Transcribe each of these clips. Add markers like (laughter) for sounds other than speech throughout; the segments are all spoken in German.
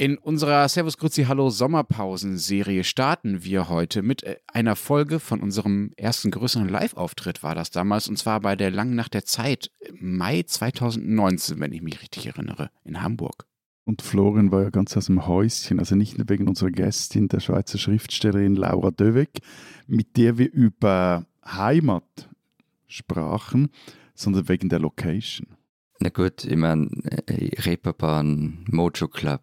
In unserer Servus Grüezi Hallo Sommerpausen-Serie starten wir heute mit äh, einer Folge von unserem ersten größeren Live-Auftritt war das damals und zwar bei der Langen Nacht der Zeit Mai 2019, wenn ich mich richtig erinnere, in Hamburg. Und Florian war ja ganz aus dem Häuschen, also nicht nur wegen unserer Gästin, der Schweizer Schriftstellerin Laura Döweg, mit der wir über Heimat sprachen, sondern wegen der Location. Na gut, ich meine, äh, Reeperbahn, Mojo Club,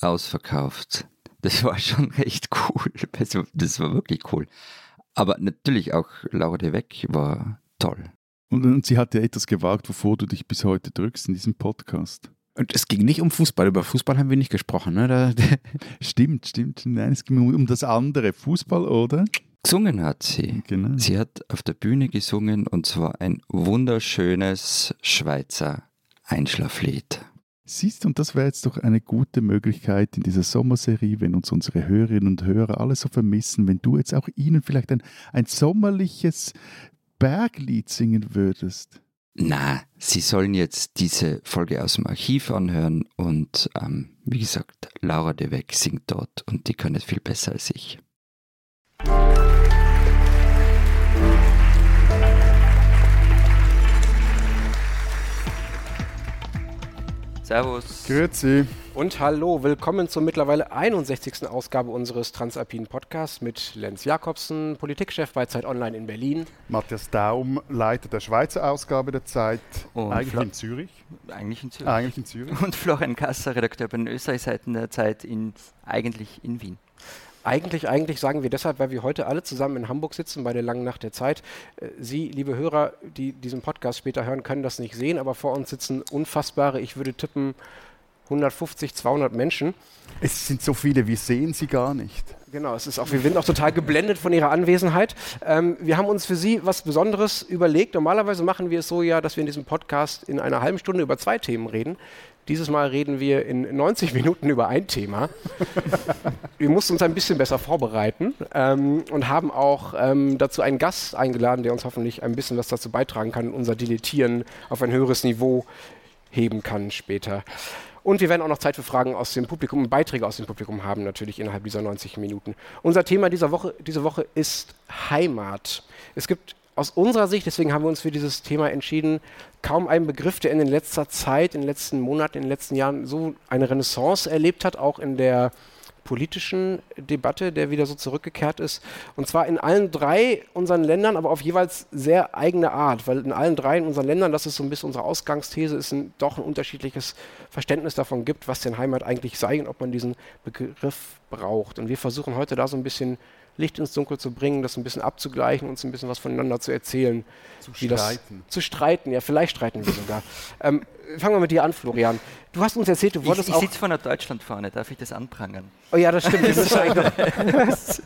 ausverkauft. Das war schon (laughs) echt cool. Also, das war wirklich cool. Aber natürlich auch Laura de Weck war toll. Und, und sie hat ja etwas gewagt, wovor du dich bis heute drückst in diesem Podcast. Und es ging nicht um Fußball. Über Fußball haben wir nicht gesprochen, ne? Da, (laughs) stimmt, stimmt. Nein, es ging um das andere. Fußball, oder? Gesungen hat sie. Genau. Sie hat auf der Bühne gesungen und zwar ein wunderschönes Schweizer Einschlaflied. Siehst du, und das wäre jetzt doch eine gute Möglichkeit in dieser Sommerserie, wenn uns unsere Hörerinnen und Hörer alle so vermissen, wenn du jetzt auch ihnen vielleicht ein, ein sommerliches Berglied singen würdest. Na, sie sollen jetzt diese Folge aus dem Archiv anhören und ähm, wie gesagt, Laura de Weck singt dort und die kann es viel besser als ich. Servus. Grüezi. Und hallo, willkommen zur mittlerweile 61. Ausgabe unseres Transalpinen Podcasts mit Lenz Jakobsen, Politikchef bei Zeit Online in Berlin. Matthias Daum, Leiter der Schweizer Ausgabe der Zeit, Und eigentlich Flo in Zürich. Eigentlich in Zürich. Eigentlich in Zürich. Und Florian Kasser, Redakteur bei den Österreich-Seiten der Zeit, in, eigentlich in Wien. Eigentlich, eigentlich sagen wir deshalb, weil wir heute alle zusammen in Hamburg sitzen bei der langen Nacht der Zeit. Äh, Sie, liebe Hörer, die diesen Podcast später hören, können das nicht sehen, aber vor uns sitzen unfassbare, ich würde tippen, 150, 200 Menschen. Es sind so viele, wir sehen sie gar nicht. Genau, es ist auch, wir sind auch total geblendet von ihrer Anwesenheit. Ähm, wir haben uns für Sie was Besonderes überlegt. Normalerweise machen wir es so ja, dass wir in diesem Podcast in einer halben Stunde über zwei Themen reden. Dieses Mal reden wir in 90 Minuten über ein Thema. wir mussten uns ein bisschen besser vorbereiten ähm, und haben auch ähm, dazu einen Gast eingeladen, der uns hoffentlich ein bisschen was dazu beitragen kann, unser Dilettieren auf ein höheres Niveau heben kann später. Und wir werden auch noch Zeit für Fragen aus dem Publikum und Beiträge aus dem Publikum haben, natürlich innerhalb dieser 90 Minuten. Unser Thema dieser Woche, diese Woche ist Heimat. Es gibt aus unserer Sicht, deswegen haben wir uns für dieses Thema entschieden, kaum einen Begriff, der in letzter Zeit, in den letzten Monaten, in den letzten Jahren so eine Renaissance erlebt hat, auch in der politischen Debatte, der wieder so zurückgekehrt ist. Und zwar in allen drei unseren Ländern, aber auf jeweils sehr eigene Art, weil in allen drei unseren Ländern, das ist so ein bisschen unsere Ausgangsthese, ist ein, doch ein unterschiedliches Verständnis davon gibt, was denn Heimat eigentlich sei und ob man diesen Begriff braucht. Und wir versuchen heute da so ein bisschen Licht ins Dunkel zu bringen, das ein bisschen abzugleichen, uns ein bisschen was voneinander zu erzählen. Zu streiten. Das, zu streiten, ja, vielleicht streiten wir sogar. (laughs) ähm, fangen wir mit dir an, Florian. Du hast uns erzählt, du wolltest ich, ich auch... Ich sitze vor einer Deutschlandfahne, darf ich das anprangern? Oh ja, das stimmt. (laughs) (laughs)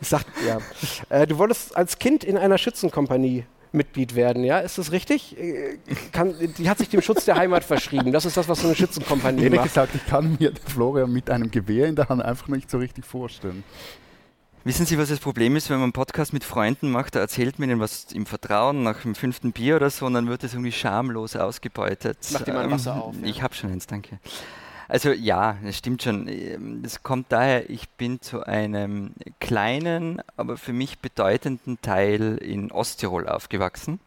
Das Sagt, ja. Äh, du wolltest als Kind in einer Schützenkompanie Mitglied werden, ja? Ist das richtig? Äh, kann, die hat sich dem Schutz der Heimat verschrieben. Das ist das, was so eine Schützenkompanie Ehrlich macht. gesagt, ich kann mir Florian mit einem Gewehr in der Hand einfach nicht so richtig vorstellen. Wissen Sie, was das Problem ist, wenn man einen Podcast mit Freunden macht, da erzählt man ihnen was im Vertrauen nach dem fünften Bier oder so und dann wird das irgendwie schamlos ausgebeutet. Mach dir mal ein Wasser auf. Ja. Ich habe schon eins, danke. Also ja, das stimmt schon. Das kommt daher, ich bin zu einem kleinen, aber für mich bedeutenden Teil in Osttirol aufgewachsen.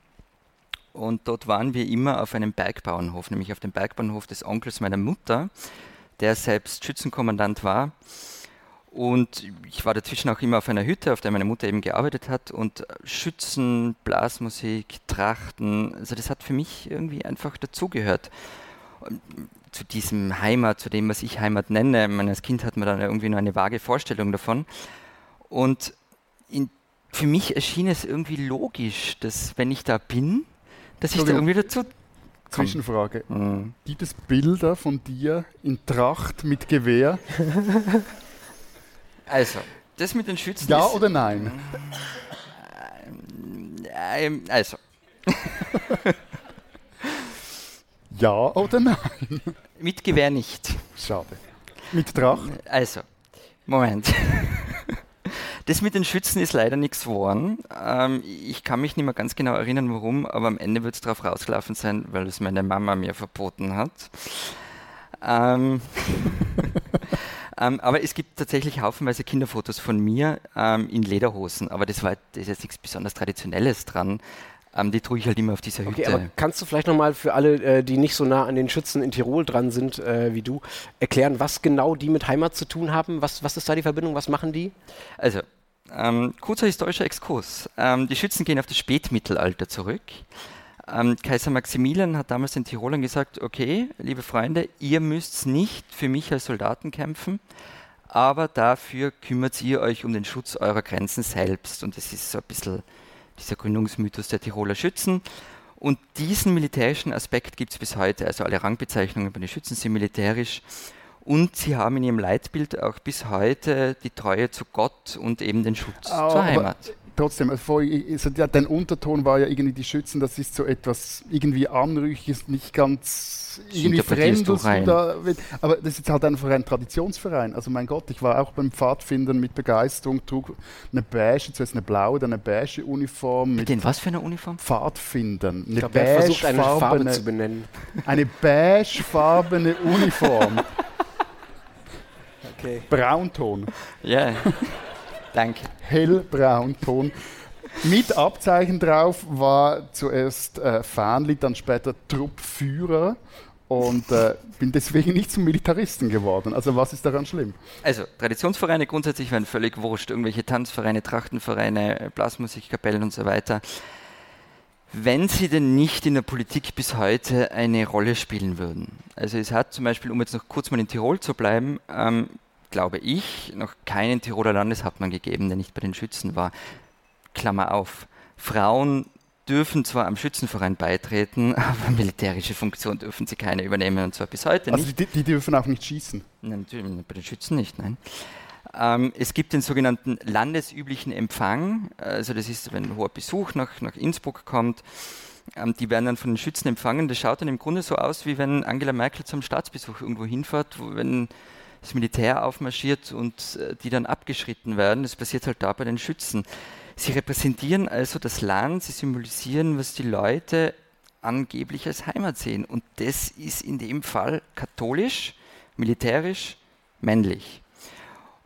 Und dort waren wir immer auf einem Bergbauernhof, nämlich auf dem Bergbauernhof des Onkels meiner Mutter, der selbst Schützenkommandant war. Und ich war dazwischen auch immer auf einer Hütte, auf der meine Mutter eben gearbeitet hat. Und Schützen, Blasmusik, Trachten, also das hat für mich irgendwie einfach dazugehört. Zu diesem Heimat, zu dem, was ich Heimat nenne. Meine, als Kind hat man dann irgendwie nur eine vage Vorstellung davon. Und in, für mich erschien es irgendwie logisch, dass wenn ich da bin, dass ich da irgendwie dazu Zwischenfrage. Mhm. Gibt es Bilder von dir in Tracht mit Gewehr? (laughs) Also, das mit den Schützen. Ja oder nein? Ähm, also. (laughs) ja oder nein? Mit Gewehr nicht. Schade. Mit Tracht? Also, Moment. (laughs) Das mit den Schützen ist leider nichts geworden. Ähm, ich kann mich nicht mehr ganz genau erinnern, warum, aber am Ende wird es darauf rausgelaufen sein, weil es meine Mama mir verboten hat. Ähm, (laughs) Ähm, aber es gibt tatsächlich haufenweise Kinderfotos von mir ähm, in Lederhosen. Aber das war das ist jetzt nichts besonders Traditionelles dran. Ähm, die trug ich halt immer auf dieser Hütte. Okay, aber kannst du vielleicht nochmal für alle, äh, die nicht so nah an den Schützen in Tirol dran sind äh, wie du, erklären, was genau die mit Heimat zu tun haben? Was, was ist da die Verbindung? Was machen die? Also, ähm, kurzer historischer Exkurs. Ähm, die Schützen gehen auf das Spätmittelalter zurück. Ähm, Kaiser Maximilian hat damals den Tirolern gesagt, okay, liebe Freunde, ihr müsst nicht für mich als Soldaten kämpfen, aber dafür kümmert ihr euch um den Schutz eurer Grenzen selbst. Und das ist so ein bisschen dieser Gründungsmythos der Tiroler Schützen. Und diesen militärischen Aspekt gibt es bis heute. Also alle Rangbezeichnungen bei den Schützen sind militärisch. Und sie haben in ihrem Leitbild auch bis heute die Treue zu Gott und eben den Schutz oh, zur Heimat trotzdem, also dein Unterton war ja irgendwie die Schützen, das ist so etwas irgendwie Anrüchiges, nicht ganz irgendwie Fremdes. Da, aber das ist jetzt halt einfach ein Traditionsverein. Also mein Gott, ich war auch beim Pfadfindern mit Begeisterung, trug eine beige, zuerst eine blaue, dann eine beige Uniform. Mit den was für eine Uniform? Pfadfindern. Eine ich glaub, beige versucht eine Farbe zu benennen. (laughs) Eine beigefarbene Uniform. (laughs) Okay. Braunton. Ja. Yeah. Danke. Hellbraun Ton. Mit Abzeichen drauf war zuerst äh, Fahnli, dann später Truppführer und äh, bin deswegen nicht zum Militaristen geworden. Also was ist daran schlimm? Also Traditionsvereine grundsätzlich wären völlig wurscht. Irgendwelche Tanzvereine, Trachtenvereine, Blasmusikkapellen und so weiter. Wenn sie denn nicht in der Politik bis heute eine Rolle spielen würden. Also es hat zum Beispiel, um jetzt noch kurz mal in Tirol zu bleiben, ähm, glaube ich, noch keinen Tiroler Landeshauptmann gegeben, der nicht bei den Schützen war. Klammer auf. Frauen dürfen zwar am Schützenverein beitreten, (laughs) aber militärische Funktion dürfen sie keine übernehmen und zwar bis heute also nicht. Also die, die, dürfen auch nicht schießen? Nein, natürlich, bei den Schützen nicht, nein. Ähm, es gibt den sogenannten landesüblichen Empfang, also das ist, wenn ein hoher Besuch nach, nach Innsbruck kommt, ähm, die werden dann von den Schützen empfangen. Das schaut dann im Grunde so aus, wie wenn Angela Merkel zum Staatsbesuch irgendwo hinfährt, wo, wenn das Militär aufmarschiert und äh, die dann abgeschritten werden. Das passiert halt da bei den Schützen. Sie repräsentieren also das Land, sie symbolisieren, was die Leute angeblich als Heimat sehen. Und das ist in dem Fall katholisch, militärisch, männlich.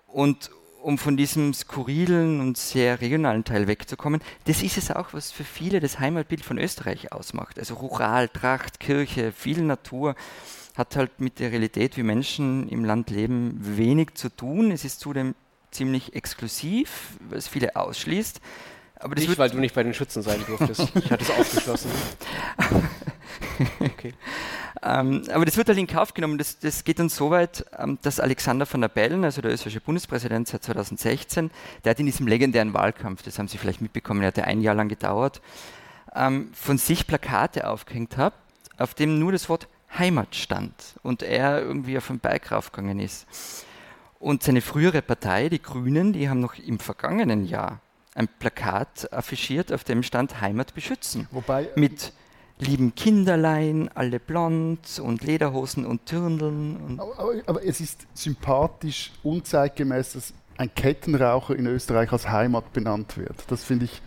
Und um von diesem skurrilen und sehr regionalen Teil wegzukommen, das ist es auch, was für viele das Heimatbild von Österreich ausmacht. Also Rural, Tracht, Kirche, viel Natur hat halt mit der Realität, wie Menschen im Land leben, wenig zu tun. Es ist zudem ziemlich exklusiv, weil es viele ausschließt. Aber nicht, weil du nicht bei den Schützen sein durftest. (laughs) ich hatte es aufgeschlossen. (laughs) okay. ähm, aber das wird halt in Kauf genommen. Das, das geht dann so weit, ähm, dass Alexander van der Bellen, also der österreichische Bundespräsident seit 2016, der hat in diesem legendären Wahlkampf, das haben Sie vielleicht mitbekommen, der hat ein Jahr lang gedauert, ähm, von sich Plakate aufgehängt hat, auf dem nur das Wort Heimat stand und er irgendwie auf den Bike raufgegangen ist. Und seine frühere Partei, die Grünen, die haben noch im vergangenen Jahr ein Plakat affichiert, auf dem stand Heimat beschützen. Wobei mit lieben Kinderlein, alle blond und Lederhosen und Türndeln. Und aber, aber, es ist sympathisch, unzeitgemäß, dass ein Kettenraucher in Österreich als Heimat benannt wird. Das finde ich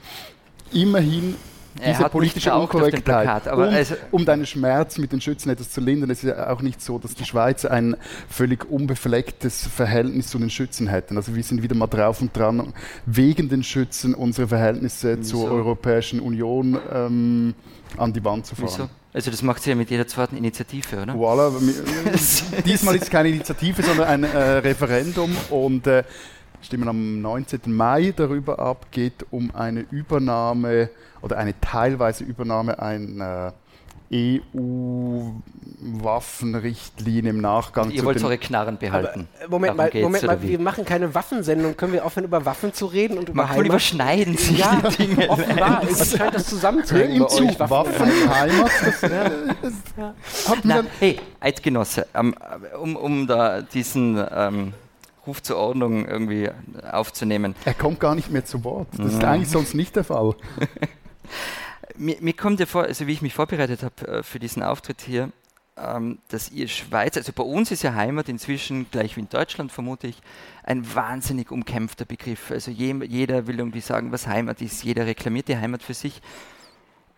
immerhin diese politische Unkorrektheit. um, also um deinen Schmerz mit den Schützen etwas zu lindern, es ist ja auch nicht so, dass die Schweizer ein völlig unbeflecktes Verhältnis zu den Schützen hätten. Also wir sind wieder mal drauf und dran, wegen den Schützen unsere Verhältnisse Wieso? zur Europäischen Union ähm, an die Wand zu fahren. Wieso? Also das macht sie ja mit jeder zweiten Initiative, oder? Voilà, (laughs) diesmal ist es keine Initiative, sondern ein äh, Referendum und äh, stimmen am 19. Mai darüber ab, geht um eine Übernahme oder eine teilweise Übernahme einer EU-Waffenrichtlinie im Nachgang. Ihr wollt eure Knarren behalten. Aber, äh, Moment mal, Moment mal wir machen keine Waffensendung. Können wir aufhören, über Waffen zu reden und über Man Heimat? überschneiden sich ja, die Dinge. Offenbar, (laughs) es scheint das zusammenzuhängen. Im Zug Waffen, Heimat. Das, ja. ja. Na, hey, Eidgenosse, um, um, um da diesen... Ähm, Ruf zur Ordnung irgendwie aufzunehmen. Er kommt gar nicht mehr zu Wort. Das ist eigentlich sonst nicht der Fall. (laughs) mir, mir, kommt ja vor, also wie ich mich vorbereitet habe äh, für diesen Auftritt hier, ähm, dass ihr Schweiz, also bei uns ist ja Heimat inzwischen, gleich wie in Deutschland vermute ich, ein wahnsinnig umkämpfter Begriff. Also je, jeder will irgendwie sagen, was Heimat ist, jeder reklamiert die Heimat für sich.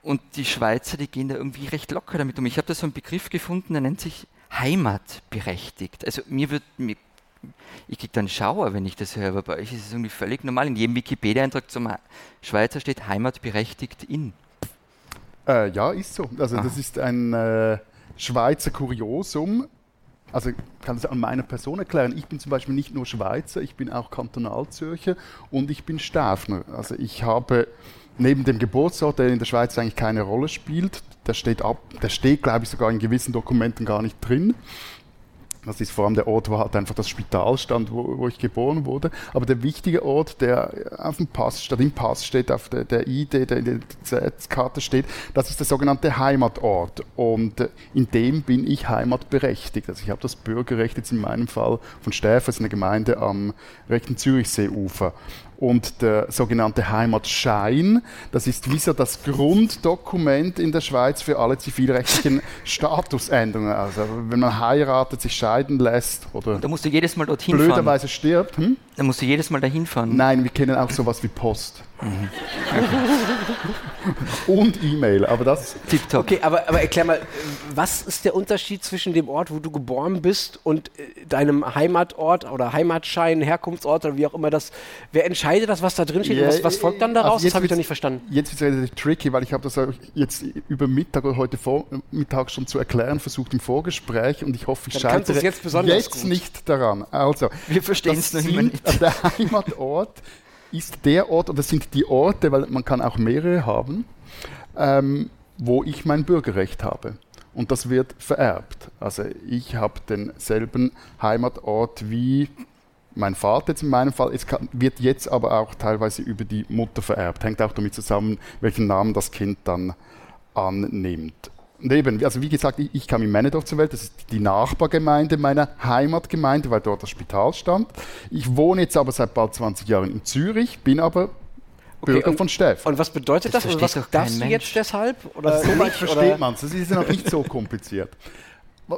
Und die Schweizer, die gehen da irgendwie recht locker damit um. Ich habe da so einen Begriff gefunden, der nennt sich heimatberechtigt. Also mir, wird, mir ich kriege dann Schauer, wenn ich das höre, aber bei euch ist es irgendwie völlig normal. In jedem Wikipedia-Eintrag zum Schweizer steht heimatberechtigt in. Äh, ja, ist so. Also ah. das ist ein äh, Schweizer Kuriosum. Also ich kann es an meiner Person erklären. Ich bin zum Beispiel nicht nur Schweizer, ich bin auch Kantonalzürcher und ich bin Stafner. Also ich habe neben dem Geburtsort, der in der Schweiz eigentlich keine Rolle spielt, der steht, ab, der steht glaube ich, sogar in gewissen Dokumenten gar nicht drin. Das ist vor allem der Ort, wo halt einfach das Spital stand, wo, wo ich geboren wurde. Aber der wichtige Ort, der auf dem Pass statt im Pass steht, auf der, der ID, der Identitätskarte steht, das ist der sogenannte Heimatort. Und in dem bin ich heimatberechtigt. Also ich habe das Bürgerrecht jetzt in meinem Fall von Stäfers, eine Gemeinde am rechten Zürichseeufer und der sogenannte Heimatschein. Das ist wie so das Grunddokument in der Schweiz für alle zivilrechtlichen (laughs) Statusänderungen. Also wenn man heiratet, sich scheiden lässt oder da musst du jedes Mal dorthin blöderweise fahren. stirbt. Hm? Da musst du jedes Mal dahin fahren. Nein, wir kennen auch sowas wie Post. (laughs) (laughs) und E-Mail, aber das. TikTok. Okay, aber, aber erklär mal, was ist der Unterschied zwischen dem Ort, wo du geboren bist und äh, deinem Heimatort oder Heimatschein, Herkunftsort oder wie auch immer das. Wer entscheidet das, was da drin steht? Yeah, was, was, folgt dann daraus? Also das habe ich doch nicht verstanden. Jetzt wird es relativ tricky, weil ich habe das jetzt über Mittag oder heute Vormittag schon zu erklären versucht im Vorgespräch und ich hoffe, ich scheitere jetzt, jetzt nicht daran. Also, wir verstehen es nicht. Der Heimatort ist der Ort, oder sind die Orte, weil man kann auch mehrere haben, ähm, wo ich mein Bürgerrecht habe. Und das wird vererbt. Also ich habe denselben Heimatort wie mein Vater jetzt in meinem Fall. Es kann, wird jetzt aber auch teilweise über die Mutter vererbt. Hängt auch damit zusammen, welchen Namen das Kind dann annimmt. Und eben, also wie gesagt, ich, ich kam in Männedorf zur Welt, das ist die Nachbargemeinde meiner Heimatgemeinde, weil dort das Spital stand. Ich wohne jetzt aber seit bald 20 Jahren in Zürich, bin aber Okay, Bürger von Steff. Und was bedeutet das? das? Und was darfst du jetzt deshalb? Oder also so weit versteht man es. Das ist ja noch nicht so kompliziert.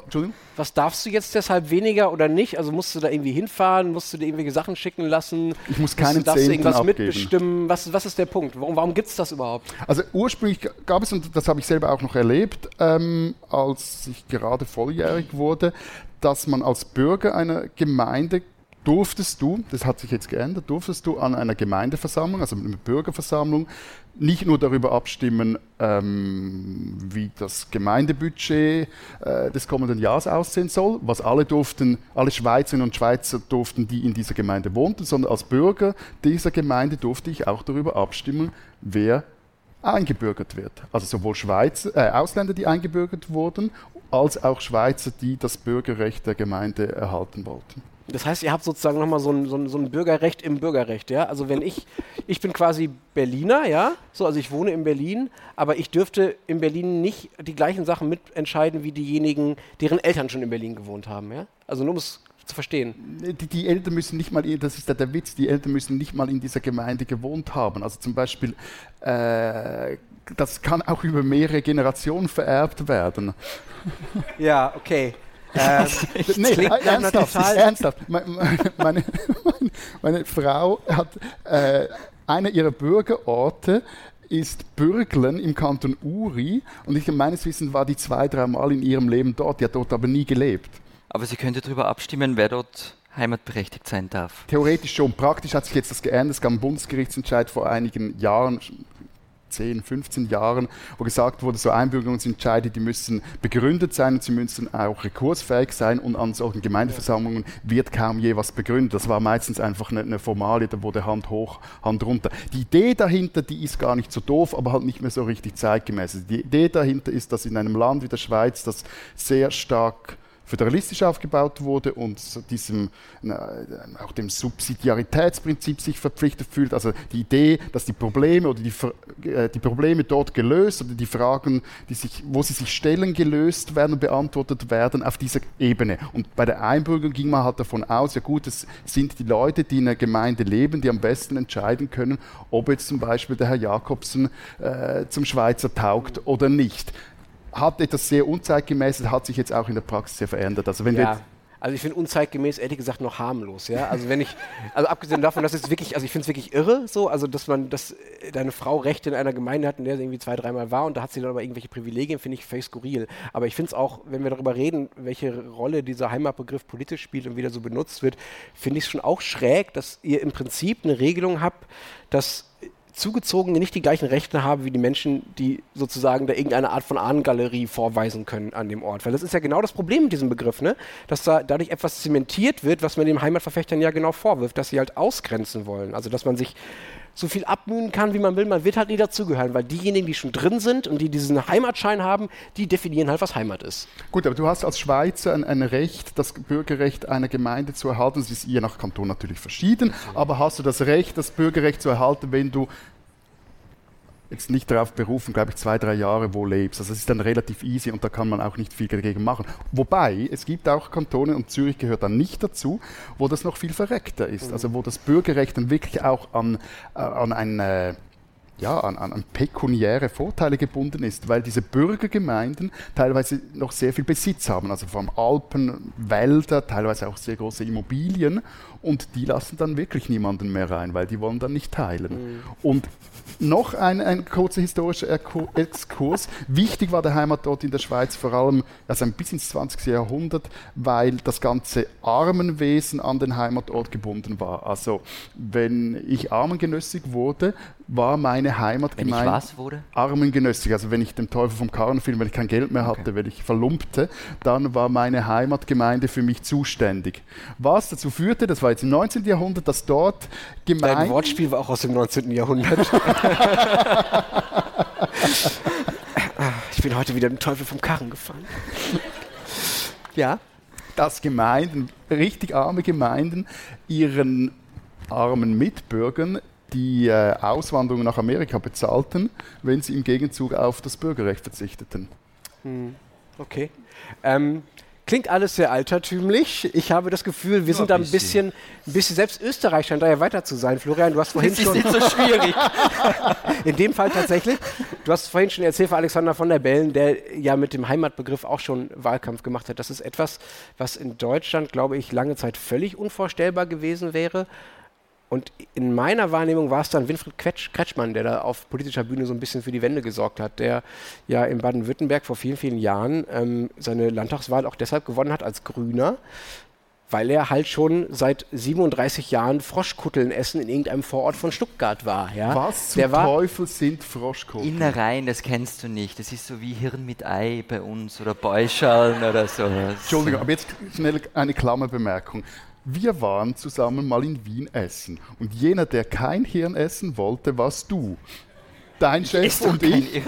Entschuldigung? Was darfst du jetzt deshalb weniger oder nicht? Also musst du da irgendwie hinfahren? Musst du dir irgendwelche Sachen schicken lassen? Ich muss keine Zehnten irgendwas abgeben. mitbestimmen? Was, was ist der Punkt? Warum, warum gibt es das überhaupt? Also ursprünglich gab es, und das habe ich selber auch noch erlebt, ähm, als ich gerade volljährig wurde, dass man als Bürger einer Gemeinde durftest du, das hat sich jetzt geändert, durftest du an einer Gemeindeversammlung, also einer Bürgerversammlung, nicht nur darüber abstimmen, ähm, wie das Gemeindebudget äh, des kommenden Jahres aussehen soll, was alle durften, alle Schweizerinnen und Schweizer durften, die in dieser Gemeinde wohnten, sondern als Bürger dieser Gemeinde durfte ich auch darüber abstimmen, wer eingebürgert wird. Also sowohl Schweizer, äh, Ausländer, die eingebürgert wurden, als auch Schweizer, die das Bürgerrecht der Gemeinde erhalten wollten. Das heißt, ihr habt sozusagen nochmal so ein, so, ein, so ein Bürgerrecht im Bürgerrecht, ja? Also wenn ich, ich bin quasi Berliner, ja? So, also ich wohne in Berlin, aber ich dürfte in Berlin nicht die gleichen Sachen mitentscheiden wie diejenigen, deren Eltern schon in Berlin gewohnt haben, ja? Also nur um es zu verstehen. Die, die, Eltern müssen nicht mal, das ist ja der Witz, die Eltern müssen nicht mal in dieser Gemeinde gewohnt haben. Also zum Beispiel, äh, das kann auch über mehrere Generationen vererbt werden. Ja, okay. Ähm, (laughs) nee, ernsthaft, ernsthaft. Meine, meine, meine, Frau hat äh, einer ihrer Bürgerorte ist Bürglen im Kanton Uri und ich meines Wissens war die zwei, dreimal in ihrem Leben dort. Die hat dort aber nie gelebt. Aber sie könnte darüber abstimmen, wer dort heimatberechtigt sein darf. Theoretisch schon. Praktisch hat sich jetzt das geändert. Es gab einen Bundesgerichtsentscheid vor einigen Jahren, 10, 15 Jahren, wo gesagt wurde, so Einbürgerungsentscheide, die müssen begründet sein und sie müssen auch rekursfähig sein und an solchen Gemeindeversammlungen wird kaum je was begründet. Das war meistens einfach eine, eine Formalie, da wurde Hand hoch, Hand runter. Die Idee dahinter, die ist gar nicht so doof, aber halt nicht mehr so richtig zeitgemäß. Die Idee dahinter ist, dass in einem Land wie der Schweiz das sehr stark föderalistisch aufgebaut wurde und diesem, auch dem Subsidiaritätsprinzip sich verpflichtet fühlt. Also die Idee, dass die Probleme oder die, äh, die Probleme dort gelöst oder die Fragen, die sich, wo sie sich stellen, gelöst werden und beantwortet werden auf dieser Ebene. Und bei der Einbürgerung ging man halt davon aus, ja gut, es sind die Leute, die in einer Gemeinde leben, die am besten entscheiden können, ob jetzt zum Beispiel der Herr Jakobsen äh, zum Schweizer taugt oder nicht hat etwas sehr Unzeitgemäßes, hat sich jetzt auch in der Praxis sehr verändert. Also wenn ja. Also ich finde unzeitgemäß, ehrlich gesagt, noch harmlos. Ja? Also wenn ich, also abgesehen davon, dass es wirklich, also ich finde es wirklich irre, so, also dass man, dass deine Frau Rechte in einer Gemeinde hat, in der sie irgendwie zwei, dreimal war und da hat sie dann aber irgendwelche Privilegien, finde ich völlig skurril. Aber ich finde es auch, wenn wir darüber reden, welche Rolle dieser Heimatbegriff politisch spielt und wie der so benutzt wird, finde ich es schon auch schräg, dass ihr im Prinzip eine Regelung habt, dass Zugezogene nicht die gleichen Rechte haben wie die Menschen, die sozusagen da irgendeine Art von Ahnengalerie vorweisen können an dem Ort. Weil das ist ja genau das Problem mit diesem Begriff, ne? dass da dadurch etwas zementiert wird, was man den Heimatverfechtern ja genau vorwirft, dass sie halt ausgrenzen wollen. Also dass man sich so viel abmühen kann, wie man will, man wird halt nie dazugehören, weil diejenigen, die schon drin sind und die diesen Heimatschein haben, die definieren halt, was Heimat ist. Gut, aber du hast als Schweizer ein, ein Recht, das Bürgerrecht einer Gemeinde zu erhalten. Das ist je nach Kanton natürlich verschieden, aber hast du das Recht, das Bürgerrecht zu erhalten, wenn du jetzt nicht darauf berufen, glaube ich, zwei, drei Jahre wo lebst. Also es ist dann relativ easy und da kann man auch nicht viel dagegen machen. Wobei, es gibt auch Kantone, und Zürich gehört dann nicht dazu, wo das noch viel verreckter ist. Mhm. Also wo das Bürgerrecht dann wirklich auch an, äh, an eine ja, an, an, pekuniäre Vorteile gebunden ist, weil diese Bürgergemeinden teilweise noch sehr viel Besitz haben, also vor allem Alpen, Wälder, teilweise auch sehr große Immobilien und die lassen dann wirklich niemanden mehr rein, weil die wollen dann nicht teilen. Mhm. Und noch ein, ein kurzer historischer Exkurs. Wichtig war der Heimatort in der Schweiz vor allem also ein bis ins 20. Jahrhundert, weil das ganze Armenwesen an den Heimatort gebunden war. Also wenn ich armengenössig wurde, war meine Heimatgemeinde. Wenn ich was wurde? Armengenössig. Also wenn ich dem Teufel vom Karren fiel, wenn ich kein Geld mehr hatte, okay. wenn ich verlumpte, dann war meine Heimatgemeinde für mich zuständig. Was dazu führte, das war jetzt im 19. Jahrhundert, dass dort Gemeinden... Dein Wortspiel war auch aus dem 19. Jahrhundert. (laughs) ich bin heute wieder dem Teufel vom Karren gefallen. Ja? Dass Gemeinden, richtig arme Gemeinden, ihren armen Mitbürgern die äh, Auswanderung nach Amerika bezahlten, wenn sie im Gegenzug auf das Bürgerrecht verzichteten. Hm. Okay. Ähm, klingt alles sehr altertümlich. Ich habe das Gefühl, wir sind da ein bisschen, ein bisschen, selbst Österreich scheint da ja weiter zu sein. Florian, du hast vorhin das schon. Das ist nicht so schwierig. (laughs) In dem Fall tatsächlich. Du hast vorhin schon erzählt von Alexander von der Bellen, der ja mit dem Heimatbegriff auch schon Wahlkampf gemacht hat. Das ist etwas, was in Deutschland, glaube ich, lange Zeit völlig unvorstellbar gewesen wäre. Und in meiner Wahrnehmung war es dann Winfried Kretsch, Kretschmann, der da auf politischer Bühne so ein bisschen für die Wende gesorgt hat, der ja in Baden-Württemberg vor vielen, vielen Jahren ähm, seine Landtagswahl auch deshalb gewonnen hat als Grüner, weil er halt schon seit 37 Jahren Froschkutteln essen in irgendeinem Vorort von Stuttgart war. Ja? Was zum Teufel sind Froschkutteln? Innereien, das kennst du nicht. Das ist so wie Hirn mit Ei bei uns oder Beuschalen oder so. Entschuldigung, aber jetzt schnell eine Klammerbemerkung. Wir waren zusammen mal in Wien essen. Und jener, der kein Hirn essen wollte, warst du. Dein Chef und ich.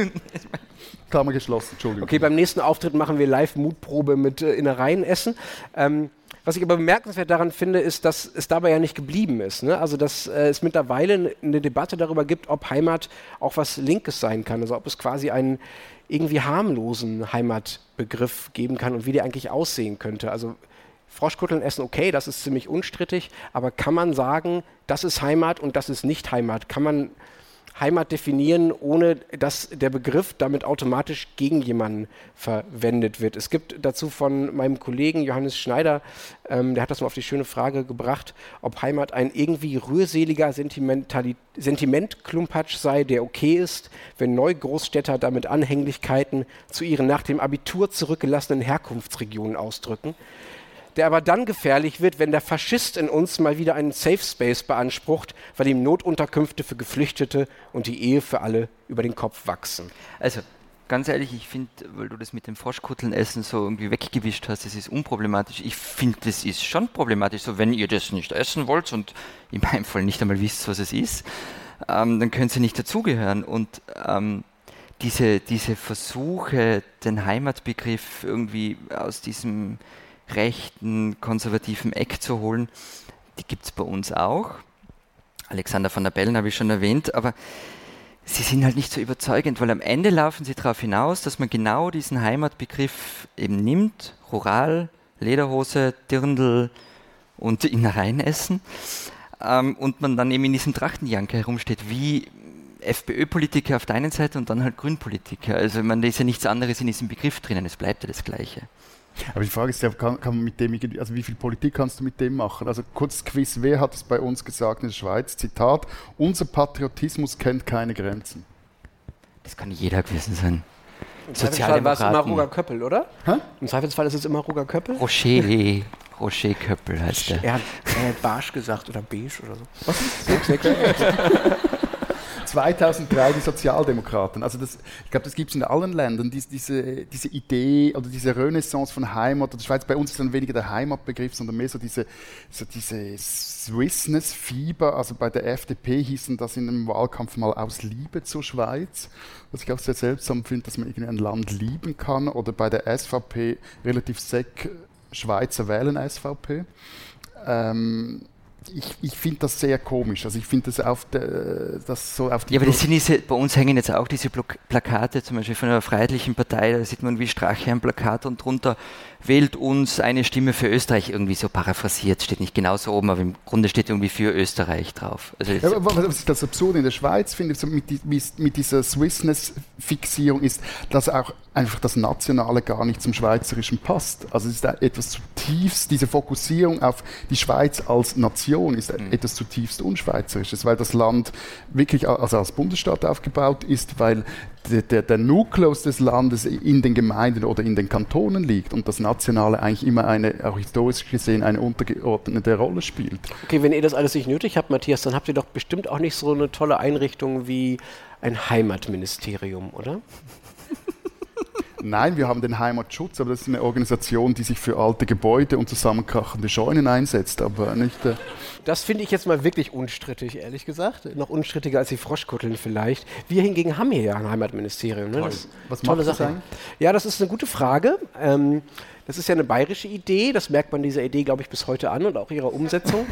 (laughs) Klammer geschlossen, Entschuldigung. Okay, beim nächsten Auftritt machen wir Live-Mutprobe mit äh, Innereien essen. Ähm, was ich aber bemerkenswert daran finde, ist, dass es dabei ja nicht geblieben ist. Ne? Also, dass äh, es mittlerweile eine Debatte darüber gibt, ob Heimat auch was Linkes sein kann. Also, ob es quasi einen irgendwie harmlosen Heimatbegriff geben kann und wie der eigentlich aussehen könnte. Also, Froschkutteln essen, okay, das ist ziemlich unstrittig, aber kann man sagen, das ist Heimat und das ist nicht Heimat? Kann man Heimat definieren, ohne dass der Begriff damit automatisch gegen jemanden verwendet wird. Es gibt dazu von meinem Kollegen Johannes Schneider, ähm, der hat das mal auf die schöne Frage gebracht, ob Heimat ein irgendwie rührseliger Sentimentklumpatsch sei, der okay ist, wenn Neugroßstädter damit Anhänglichkeiten zu ihren nach dem Abitur zurückgelassenen Herkunftsregionen ausdrücken der aber dann gefährlich wird, wenn der Faschist in uns mal wieder einen Safe Space beansprucht, weil ihm Notunterkünfte für Geflüchtete und die Ehe für alle über den Kopf wachsen. Also, ganz ehrlich, ich finde, weil du das mit dem Froschkutteln essen so irgendwie weggewischt hast, das ist unproblematisch. Ich finde, das ist schon problematisch. So, wenn ihr das nicht essen wollt und in meinem Fall nicht einmal wisst, was es ist, ähm, dann könnt ihr nicht dazugehören. Und ähm, diese, diese Versuche, den Heimatbegriff irgendwie aus diesem rechten, konservativen Eck zu holen, die gibt es bei uns auch. Alexander von der Bellen habe ich schon erwähnt, aber sie sind halt nicht so überzeugend, weil am Ende laufen sie darauf hinaus, dass man genau diesen Heimatbegriff eben nimmt, rural, Lederhose, Dirndl und Innereien essen, ähm, und man dann eben in diesem Trachtenjanker herumsteht, wie FPÖ-Politiker auf der einen Seite und dann halt Grünpolitiker. Also man, ist ja nichts anderes in diesem Begriff drinnen, es bleibt ja das Gleiche. Aber die Frage ist ja, kann, kann man mit dem, also wie viel Politik kannst du mit dem machen? Also kurz Quiz, wer hat es bei uns gesagt in der Schweiz? Zitat, unser Patriotismus kennt keine Grenzen. Das kann jeder gewesen sein. Im Zweifelsfall war es immer Roger Köppel, oder? Hä? Im Zweifelsfall ist es immer Roger Köppel. Rocher, Rocher Köppel heißt der. Er hat, er hat Barsch gesagt oder Beige oder so. Was ist das? (laughs) 2003 die Sozialdemokraten. Also das, ich glaube, das gibt es in allen Ländern, diese, diese, diese Idee oder diese Renaissance von Heimat. Oder Schweiz, bei uns ist dann weniger der Heimatbegriff, sondern mehr so diese, so diese Swissness-Fieber. Also bei der FDP hießen das in einem Wahlkampf mal aus Liebe zur Schweiz. Was ich auch sehr seltsam finde, dass man irgendwie ein Land lieben kann. Oder bei der SVP relativ sec Schweizer wählen SVP. Ähm, ich, ich finde das sehr komisch. Also ich finde das auf der, das so auf die. Ja, aber das sind diese, bei uns hängen jetzt auch diese Plakate, zum Beispiel von einer Freiheitlichen Partei, da sieht man wie Strache ein Plakat und drunter wählt uns eine Stimme für Österreich, irgendwie so paraphrasiert, steht nicht genau so oben, aber im Grunde steht irgendwie für Österreich drauf. Also ja, was ist das Absurde in der Schweiz, finde ich, so mit, mit dieser Swissness-Fixierung ist, dass auch einfach das Nationale gar nicht zum Schweizerischen passt. Also es ist etwas zutiefst, diese Fokussierung auf die Schweiz als Nation ist mhm. etwas zutiefst Unschweizerisches, weil das Land wirklich also als Bundesstaat aufgebaut ist, weil der, der, Nukleus des Landes in den Gemeinden oder in den Kantonen liegt und das Nationale eigentlich immer eine, auch historisch gesehen, eine untergeordnete Rolle spielt. Okay, wenn ihr das alles nicht nötig habt, Matthias, dann habt ihr doch bestimmt auch nicht so eine tolle Einrichtung wie ein Heimatministerium, oder? Nein, wir haben den Heimatschutz, aber das ist eine Organisation, die sich für alte Gebäude und zusammenkrachende Scheunen einsetzt, aber nicht. Äh das finde ich jetzt mal wirklich unstrittig, ehrlich gesagt. Noch unstrittiger als die Froschkutteln vielleicht. Wir hingegen haben hier ja ein Heimatministerium. Ne? Das Was tolle Sache. Das ja, das ist eine gute Frage. Ähm, das ist ja eine bayerische Idee, das merkt man dieser Idee, glaube ich, bis heute an und auch ihrer Umsetzung.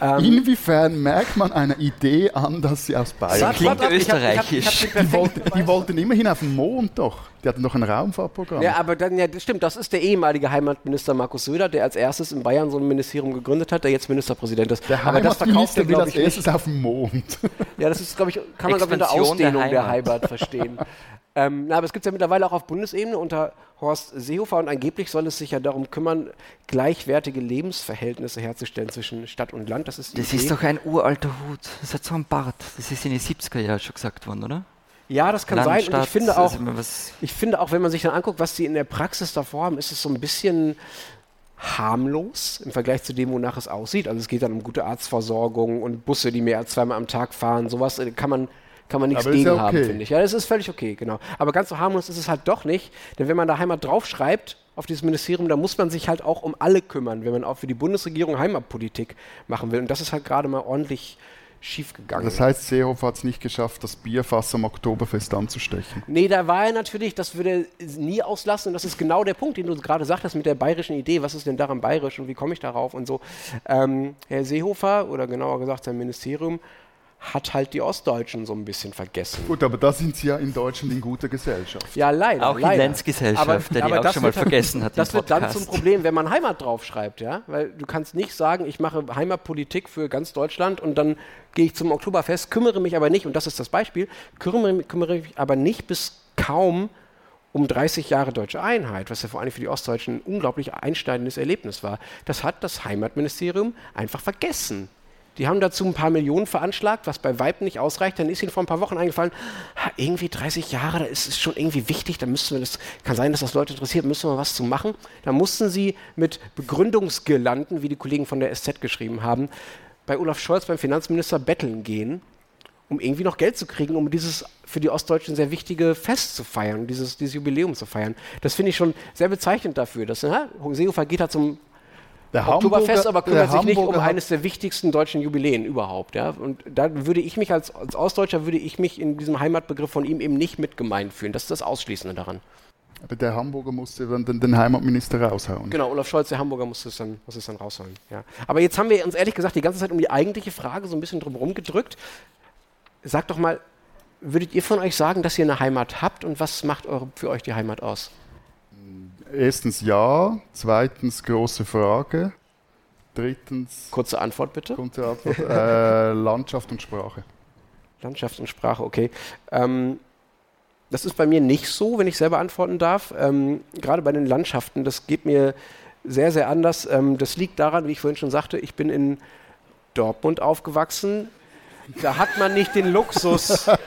Ähm, Inwiefern merkt man einer Idee an, dass sie aus Bayern kommt? Klingt österreichisch. Die, wollten, die wollten immerhin auf den Mond doch. Die hatten doch ein Raumfahrtprogramm. Ja, aber dann, ja, das stimmt, das ist der ehemalige Heimatminister Markus Söder, der als erstes in Bayern so ein Ministerium gegründet hat, der jetzt Ministerpräsident ist. Der aber das verkauft er, will als erstes auf den Mond. (laughs) Ja, das ist, glaube ich, kann man glaube ich unter Ausdehnung der Heimat, der Heimat verstehen. (laughs) ähm, na, aber es gibt es ja mittlerweile auch auf Bundesebene unter Horst Seehofer und angeblich soll es sich ja darum kümmern, gleichwertige Lebensverhältnisse herzustellen zwischen Stadt und Land. Das ist, das ist doch ein uralter Hut. Das hat so einen Bart. Das ist in den 70er Jahren schon gesagt worden, oder? Ja, das kann Land, sein. und ich finde, auch, ich finde auch, wenn man sich dann anguckt, was sie in der Praxis davor haben, ist es so ein bisschen harmlos im Vergleich zu dem, wonach es aussieht. Also es geht dann um gute Arztversorgung und Busse, die mehr als zweimal am Tag fahren. Sowas äh, kann man kann man nichts gegen ja okay. haben, finde ich. Ja, das ist völlig okay, genau. Aber ganz so harmlos ist es halt doch nicht, denn wenn man da Heimat draufschreibt, auf dieses Ministerium, da muss man sich halt auch um alle kümmern, wenn man auch für die Bundesregierung Heimatpolitik machen will. Und das ist halt gerade mal ordentlich schiefgegangen. Das heißt, Seehofer hat es nicht geschafft, das Bierfass am Oktoberfest anzustechen. Nee, da war er natürlich, das würde er nie auslassen. Und das ist genau der Punkt, den du gerade sagtest mit der bayerischen Idee. Was ist denn daran bayerisch und wie komme ich darauf und so. Ähm, Herr Seehofer, oder genauer gesagt sein Ministerium, hat halt die Ostdeutschen so ein bisschen vergessen. Gut, aber da sind sie ja in Deutschland in guter Gesellschaft. Ja, leider. Auch leider. in Lenzgesellschaft, aber, der aber die auch schon mal vergessen hat. Das wird dann zum Problem, wenn man Heimat draufschreibt, ja? Weil du kannst nicht sagen, ich mache Heimatpolitik für ganz Deutschland und dann gehe ich zum Oktoberfest, kümmere mich aber nicht, und das ist das Beispiel, kümmere, kümmere mich aber nicht bis kaum um 30 Jahre deutsche Einheit, was ja vor allem für die Ostdeutschen ein unglaublich einschneidendes Erlebnis war. Das hat das Heimatministerium einfach vergessen. Die haben dazu ein paar Millionen veranschlagt, was bei Weib nicht ausreicht. Dann ist ihnen vor ein paar Wochen eingefallen, irgendwie 30 Jahre, da ist es schon irgendwie wichtig, da müssen wir das, kann sein, dass das Leute interessiert, müssen wir was zu machen. Da mussten sie mit Begründungsgelanden, wie die Kollegen von der SZ geschrieben haben, bei Olaf Scholz, beim Finanzminister, betteln gehen, um irgendwie noch Geld zu kriegen, um dieses für die Ostdeutschen sehr wichtige Fest zu feiern, dieses, dieses Jubiläum zu feiern. Das finde ich schon sehr bezeichnend dafür. Dass, na, Seehofer geht da zum der Oktoberfest aber kümmert sich nicht um eines der wichtigsten deutschen Jubiläen überhaupt. Ja? Und da würde ich mich als, als Ostdeutscher, würde ich mich in diesem Heimatbegriff von ihm eben nicht mit gemeint fühlen. Das ist das Ausschließende daran. Aber der Hamburger musste dann den, den, Heimatminister raushauen. Genau, Olaf Scholz, der Hamburger, musste es dann, musste es dann raushauen. Ja. Aber jetzt haben wir uns ehrlich gesagt die ganze Zeit um die eigentliche Frage so ein bisschen drum gedrückt. Sagt doch mal, würdet ihr von euch sagen, dass ihr eine Heimat habt und was macht eure, für euch die Heimat aus? Erstens ja, zweitens große Frage, drittens. Kurze Antwort bitte. Kurze Antwort. äh, (laughs) Landschaft und Sprache. Landschaft und Sprache, okay. Ähm, das ist bei mir nicht so, wenn ich selber antworten darf. Ähm, gerade bei den Landschaften, das geht mir sehr, sehr anders. Ähm, das liegt daran, wie ich vorhin schon sagte, ich bin in Dortmund aufgewachsen. Da hat man nicht den Luxus. (laughs)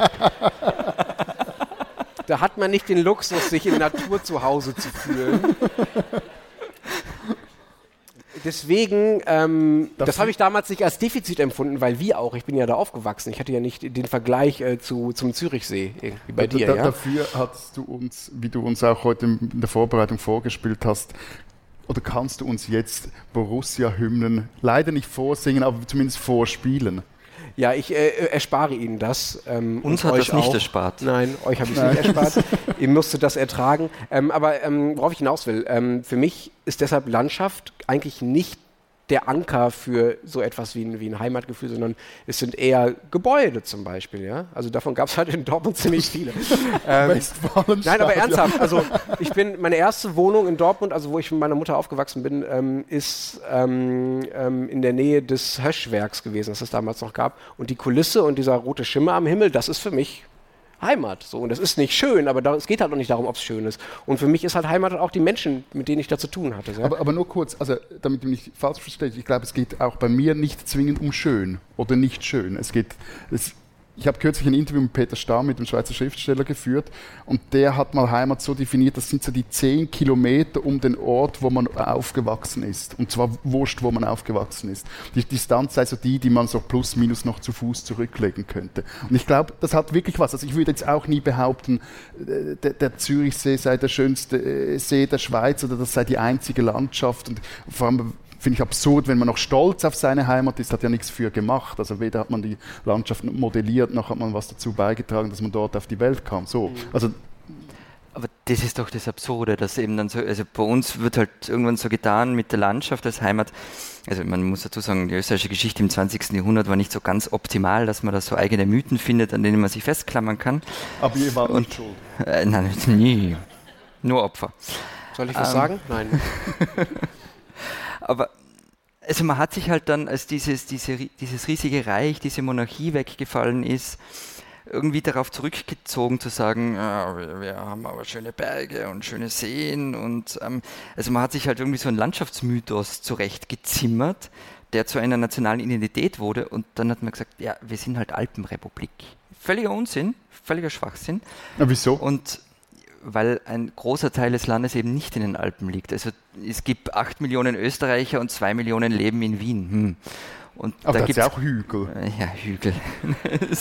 da hat man nicht den Luxus, sich in Natur zu Hause zu fühlen. Deswegen, ähm, das habe ich damals nicht als Defizit empfunden, weil wie auch, ich bin ja da aufgewachsen. Ich hatte ja nicht den Vergleich äh, zu, zum Zürichsee, wie bei da, dir. Da, ja? Dafür hast du uns, wie du uns auch heute in der Vorbereitung vorgespielt hast, oder kannst du uns jetzt Borussia-Hymnen leider nicht vorsingen, aber zumindest vorspielen? Ja, ich äh, äh erspare Ihnen das. Ähm, Uns hat das nicht auch. erspart. Nein, euch habe ich es nicht erspart. (laughs) Ihr musstet das ertragen. Ähm, aber ähm, worauf ich hinaus will, ähm, für mich ist deshalb Landschaft eigentlich nicht der Anker für so etwas wie ein, wie ein Heimatgefühl, sondern es sind eher Gebäude zum Beispiel. Ja? Also davon gab es halt in Dortmund ziemlich viele. (laughs) ähm, nein, aber ernsthaft. Also ich bin meine erste Wohnung in Dortmund, also wo ich mit meiner Mutter aufgewachsen bin, ähm, ist ähm, ähm in der Nähe des Höschwerks gewesen, das es damals noch gab. Und die Kulisse und dieser rote Schimmer am Himmel, das ist für mich Heimat. So. Und das ist nicht schön, aber da, es geht halt auch nicht darum, ob es schön ist. Und für mich ist halt Heimat auch die Menschen, mit denen ich da zu tun hatte. So. Aber, aber, nur kurz, also damit du nicht falsch verstehst, ich glaube, es geht auch bei mir nicht zwingend um schön oder nicht schön. Es geht, es, ich habe kürzlich ein Interview mit Peter Stamm, mit dem Schweizer Schriftsteller, geführt und der hat mal Heimat so definiert, das sind so die zehn Kilometer um den Ort, wo man aufgewachsen ist. Und zwar wurscht, wo man aufgewachsen ist. Die Distanz sei so die, die man so plus minus noch zu Fuß zurücklegen könnte. Und ich glaube, das hat wirklich was. Also ich würde jetzt auch nie behaupten, äh, der, der Zürichsee sei der schönste äh, See der Schweiz oder das sei die einzige Landschaft. Und vor allem finde ich absurd, wenn man noch stolz auf seine Heimat ist, hat ja nichts für gemacht. Also weder hat man die Landschaft modelliert, noch hat man was dazu beigetragen, dass man dort auf die Welt kam. So, mhm. also aber das ist doch das Absurde, dass eben dann so, also bei uns wird halt irgendwann so getan mit der Landschaft als Heimat. Also man muss dazu sagen, die österreichische Geschichte im 20. Jahrhundert war nicht so ganz optimal, dass man da so eigene Mythen findet, an denen man sich festklammern kann. Aber ihr wart nicht schuld. Äh, nein, (laughs) nie. Nur Opfer. Soll ich was ähm, sagen? Nein. (laughs) Aber also man hat sich halt dann, als dieses, diese, dieses riesige Reich, diese Monarchie weggefallen ist, irgendwie darauf zurückgezogen zu sagen, ja, wir, wir, haben aber schöne Berge und schöne Seen und ähm, also man hat sich halt irgendwie so einen Landschaftsmythos zurechtgezimmert, der zu einer nationalen Identität wurde und dann hat man gesagt, ja, wir sind halt Alpenrepublik. Völliger Unsinn, völliger Schwachsinn. Na, wieso? Und weil ein großer Teil des Landes eben nicht in den Alpen liegt. Also es gibt acht Millionen Österreicher und zwei Millionen leben in Wien. Hm. Und Aber da gibt es ja auch Hügel. Ja, Hügel. (laughs)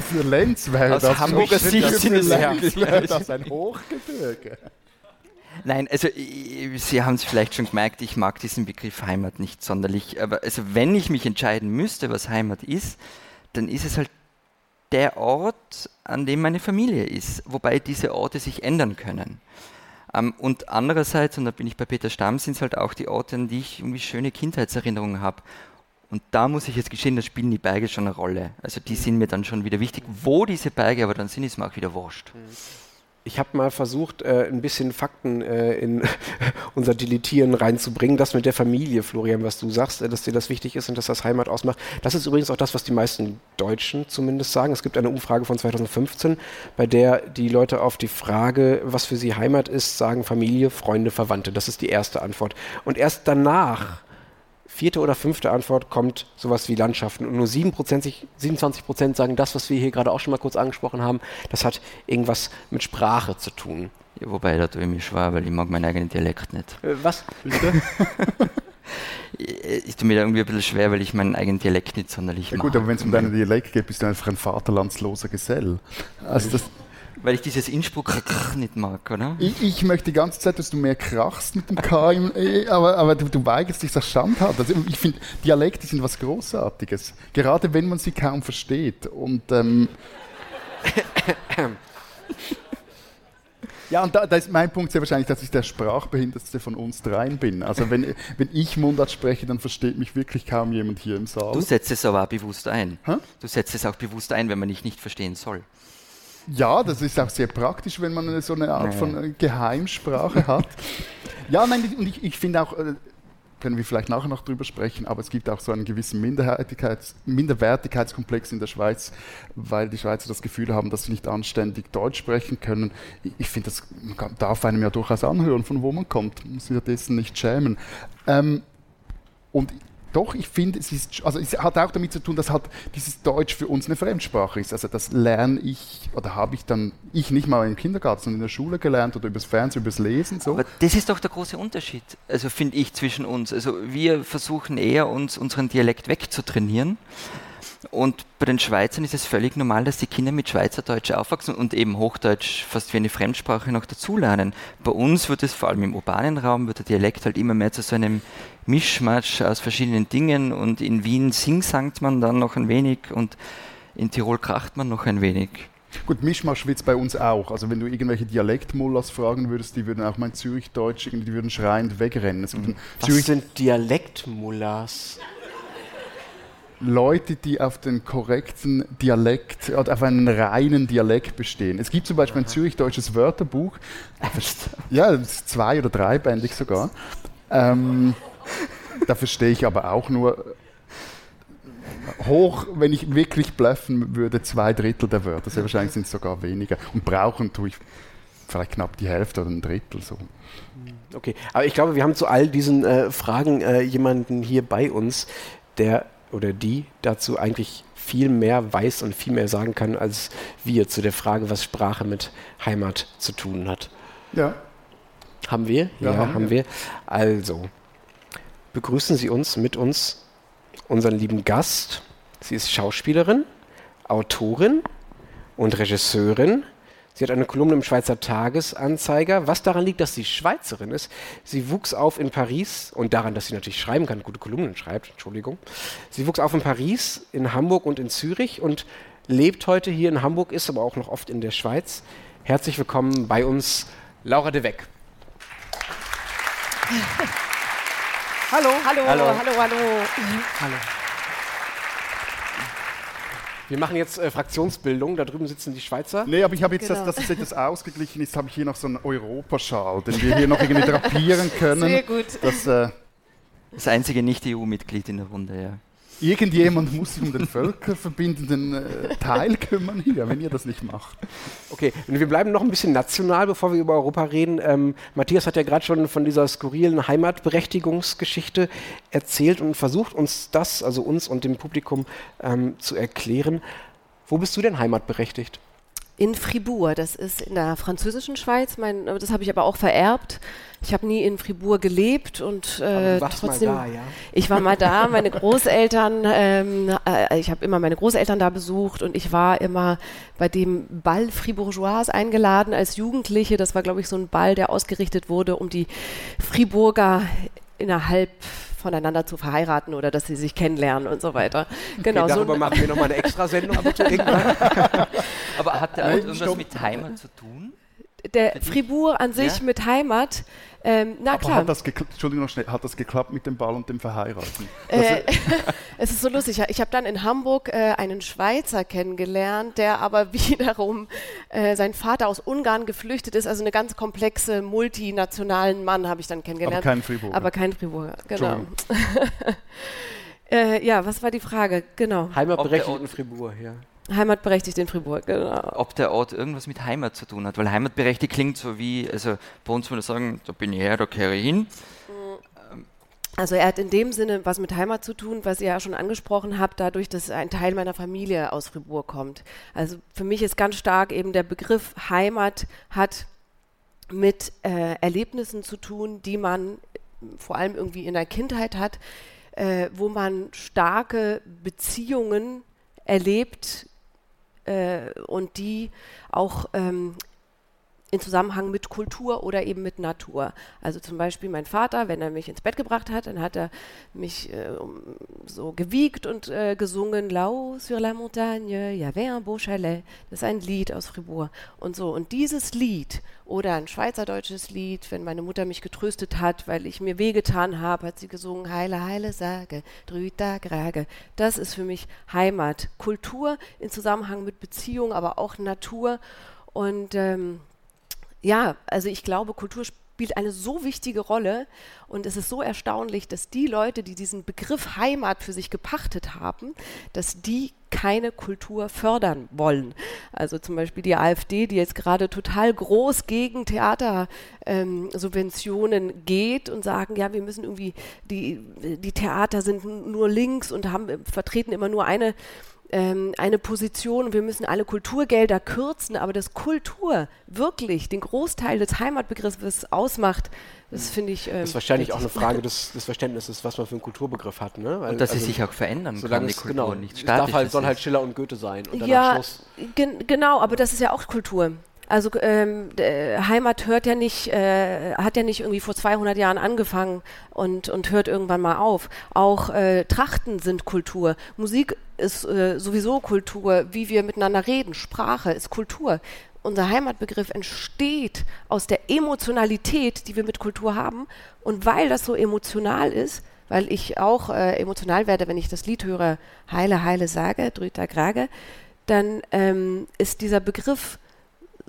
für Lenz wäre das, Hamburger Sicht sind es (laughs) das ein Hochgebirge. Nein, also Sie haben es vielleicht schon gemerkt, ich mag diesen Begriff Heimat nicht sonderlich. Aber also wenn ich mich entscheiden müsste, was Heimat ist, dann ist es halt der Ort, an dem meine Familie ist, wobei diese Orte sich ändern können. Ähm, und andererseits, und da bin ich bei Peter Stamm, sind es halt auch die Orte, an die ich irgendwie schöne Kindheitserinnerungen habe. Und da muss ich jetzt gestehen, da spielen die Berge schon eine Rolle. Also die sind mir dann schon wieder wichtig. Wo diese Berge aber dann sind, ist mir auch wieder wurscht. Mhm ich habe mal versucht, äh, ein bisschen Fakten äh, in (laughs) unser Deletieren reinzubringen. Das mit der Familie, Florian, was du sagst, äh, dass dir das wichtig ist und dass das Heimat ausmacht. Das ist übrigens auch das, was die meisten Deutschen zumindest sagen. Es gibt eine Umfrage von 2015, bei der die Leute auf die Frage, was für sie Heimat ist, sagen Familie, Freunde, Verwandte. Das ist die erste Antwort. Und erst danach vierte oder fünfte Antwort kommt sowas wie Landschaften. Und nur 7%, 27 Prozent sagen das, was wir hier gerade auch schon mal kurz angesprochen haben, das hat irgendwas mit Sprache zu tun. Ja, wobei, da tue ich mich schwer, weil ich mag meinen eigenen Dialekt nicht. Äh, was? Bitte? (laughs) ich tue mir da irgendwie ein bisschen schwer, weil ich meinen eigenen Dialekt nicht sonderlich mag. Ja gut, aber wenn es um deinen Dialekt geht, bist du einfach ein vaterlandsloser Gesell. Also das, weil ich dieses Innsbruck (laughs) nicht mag, oder? Ich, ich, möchte die ganze Zeit, dass du mehr krachst mit dem K, im, äh, aber, aber du, du weigerst dich, das standhaft. Also ich finde, Dialekte sind was Großartiges, gerade wenn man sie kaum versteht. Und ähm, (laughs) Ja, und da, da, ist mein Punkt sehr wahrscheinlich, dass ich der Sprachbehindertste von uns dreien bin. Also wenn, wenn ich Mundart spreche, dann versteht mich wirklich kaum jemand hier im Saal. Du setzt es aber auch bewusst ein. Hä? Du setzt es auch bewusst ein, wenn man dich nicht verstehen soll. Ja, das ist auch sehr praktisch, wenn man so eine Art von äh, Geheimsprache hat. Ja, nein, und ich, ich finde auch, äh, können wir vielleicht nachher noch drüber sprechen, aber es gibt auch so einen gewissen Minderwertigkeits Minderwertigkeitskomplex in der Schweiz, weil die Schweizer das Gefühl haben, dass sie nicht anständig Deutsch sprechen können. Ich finde, das darf einem ja durchaus anhören, von wo man kommt, muss sich dessen nicht schämen. Ähm, und doch, ich finde, es, ist, also es hat auch damit zu tun, dass halt dieses Deutsch für uns eine Fremdsprache ist. Also das lerne ich oder habe ich dann, ich nicht mal im Kindergarten, sondern in der Schule gelernt oder übers Fernsehen, übers Lesen. So. Aber das ist doch der große Unterschied, also finde ich, zwischen uns. Also wir versuchen eher, uns unseren Dialekt wegzutrainieren. Und bei den Schweizern ist es völlig normal, dass die Kinder mit Schweizerdeutsch aufwachsen und eben Hochdeutsch fast wie eine Fremdsprache noch dazulernen. Bei uns wird es vor allem im urbanen Raum, wird der Dialekt halt immer mehr zu so einem Mischmasch aus verschiedenen Dingen und in Wien singsangt man dann noch ein wenig und in Tirol kracht man noch ein wenig. Gut, Mischmasch wird es bei uns auch. Also wenn du irgendwelche Dialektmullers fragen würdest, die würden auch mein Zürichdeutsch, die würden schreiend wegrennen. Mhm. Was Zürich sind Dialektmullers? Leute, die auf den korrekten Dialekt oder auf einen reinen Dialekt bestehen. Es gibt zum Beispiel ein zürichdeutsches Wörterbuch. Ja, zwei oder dreibändig sogar. Ähm, da verstehe ich aber auch nur hoch, wenn ich wirklich bluffen würde, zwei Drittel der Wörter. Sehr wahrscheinlich sind es sogar weniger. Und brauchen tue ich vielleicht knapp die Hälfte oder ein Drittel so. Okay, aber ich glaube, wir haben zu all diesen äh, Fragen äh, jemanden hier bei uns, der oder die dazu eigentlich viel mehr weiß und viel mehr sagen kann, als wir zu der Frage, was Sprache mit Heimat zu tun hat. Ja. Haben wir? Ja, ja haben, wir. wir. Also, begrüßen Sie uns mit uns unseren lieben Gast. Sie ist Schauspielerin, Autorin und Regisseurin. Sie hat eine Kolumne im Schweizer Tagesanzeiger, was daran liegt, dass sie Schweizerin ist. Sie wuchs auf in Paris und daran, dass sie natürlich schreiben kann, gute Kolumnen schreibt, Entschuldigung. Sie wuchs auf in Paris, in Hamburg und in Zürich und lebt heute hier in Hamburg, ist aber auch noch oft in der Schweiz. Herzlich willkommen bei uns, Laura de Weck. hallo. Hallo, hallo, hallo, hallo. Hallo. Wir machen jetzt äh, Fraktionsbildung, da drüben sitzen die Schweizer. Nee, aber ich habe jetzt, genau. das, dass es etwas ausgeglichen ist, habe ich hier noch so einen Europaschal, den wir hier noch irgendwie drapieren (laughs) können. Sehr gut. Das, äh, das einzige Nicht-EU-Mitglied in der Runde, ja. Irgendjemand muss sich um den völkerverbindenden äh, Teil kümmern hier, wenn ihr das nicht macht. Okay, und wir bleiben noch ein bisschen national, bevor wir über Europa reden. Ähm, Matthias hat ja gerade schon von dieser skurrilen Heimatberechtigungsgeschichte erzählt und versucht uns das, also uns und dem Publikum, ähm, zu erklären. Wo bist du denn heimatberechtigt? In Fribourg. Das ist in der französischen Schweiz. Mein, das habe ich aber auch vererbt. Ich habe nie in Fribourg gelebt und äh, trotzdem. Da, ja? Ich war mal da. Meine (laughs) Großeltern, ähm, äh, ich habe immer meine Großeltern da besucht und ich war immer bei dem Ball Fribourgeois eingeladen als Jugendliche. Das war, glaube ich, so ein Ball, der ausgerichtet wurde, um die Friburger innerhalb voneinander zu verheiraten oder dass sie sich kennenlernen und so weiter. Genau. Okay, darüber so machen wir nochmal eine Extrasendung. (laughs) Aber hat der Ort irgendwas mit Heimat zu tun? Der Fribourg an sich ja? mit Heimat, ähm, na Aber klar. Hat das, Entschuldigung noch schnell, hat das geklappt mit dem Ball und dem Verheiraten? Äh, (laughs) es ist so lustig. Ich habe dann in Hamburg äh, einen Schweizer kennengelernt, der aber (laughs) wiederum äh, sein Vater aus Ungarn geflüchtet ist. Also eine ganz komplexe, multinationalen Mann habe ich dann kennengelernt. Aber kein Fribourg. Aber kein Fribourg, genau. (laughs) Äh, ja, was war die Frage? Genau. Heimatberechtigt in Fribourg, ja. Heimatberechtigt in Fribourg, genau. Ob der Ort irgendwas mit Heimat zu tun hat, weil Heimatberechtigt klingt so wie, also bei uns würde sagen, da bin ich her, da kehre ich hin. Also er hat in dem Sinne was mit Heimat zu tun, was ihr ja schon angesprochen habt, dadurch, dass ein Teil meiner Familie aus Fribourg kommt. Also für mich ist ganz stark eben der Begriff Heimat hat mit äh, Erlebnissen zu tun, die man vor allem irgendwie in der Kindheit hat, äh, wo man starke Beziehungen erlebt, und die auch ähm, in Zusammenhang mit Kultur oder eben mit Natur. Also zum Beispiel mein Vater, wenn er mich ins Bett gebracht hat, dann hat er mich äh, so gewiegt und äh, gesungen, Lau sur la montagne, y avait un beau chalet. Das ist ein Lied aus Fribourg. Und so. Und dieses Lied oder ein schweizerdeutsches Lied, wenn meine Mutter mich getröstet hat, weil ich mir wehgetan habe, hat sie gesungen, Heile, Heile, Sage, Drüta, Grage. Das ist für mich Heimat. Kultur in Zusammenhang mit Beziehung, aber auch Natur. Und ähm, ja, also ich glaube, Kultur spielt eine so wichtige Rolle. Und es ist so erstaunlich, dass die Leute, die diesen Begriff Heimat für sich gepachtet haben, dass die keine Kultur fördern wollen. Also zum Beispiel die AfD, die jetzt gerade total groß gegen Theatersubventionen ähm, geht und sagen, ja, wir müssen irgendwie, die, die Theater sind nur links und haben, vertreten immer nur eine ähm, eine Position, wir müssen alle Kulturgelder kürzen, aber dass Kultur wirklich den Großteil des Heimatbegriffs ausmacht, das finde ich. Ähm, das ist wahrscheinlich auch eine Frage (laughs) des, des, Verständnisses, was man für einen Kulturbegriff hat. Ne? Weil, und dass also, sie sich auch verändern kann, die Kultur genau, nicht statisch darf halt, soll halt Schiller und Goethe sein. Und ja, gen genau, aber das ist ja auch Kultur. Also ähm, Heimat hört ja nicht, äh, hat ja nicht irgendwie vor 200 Jahren angefangen und, und hört irgendwann mal auf. Auch äh, Trachten sind Kultur. Musik ist äh, sowieso Kultur. Wie wir miteinander reden, Sprache ist Kultur. Unser Heimatbegriff entsteht aus der Emotionalität, die wir mit Kultur haben. Und weil das so emotional ist, weil ich auch äh, emotional werde, wenn ich das Lied höre, Heile, Heile sage, Drüter Grage, dann ähm, ist dieser Begriff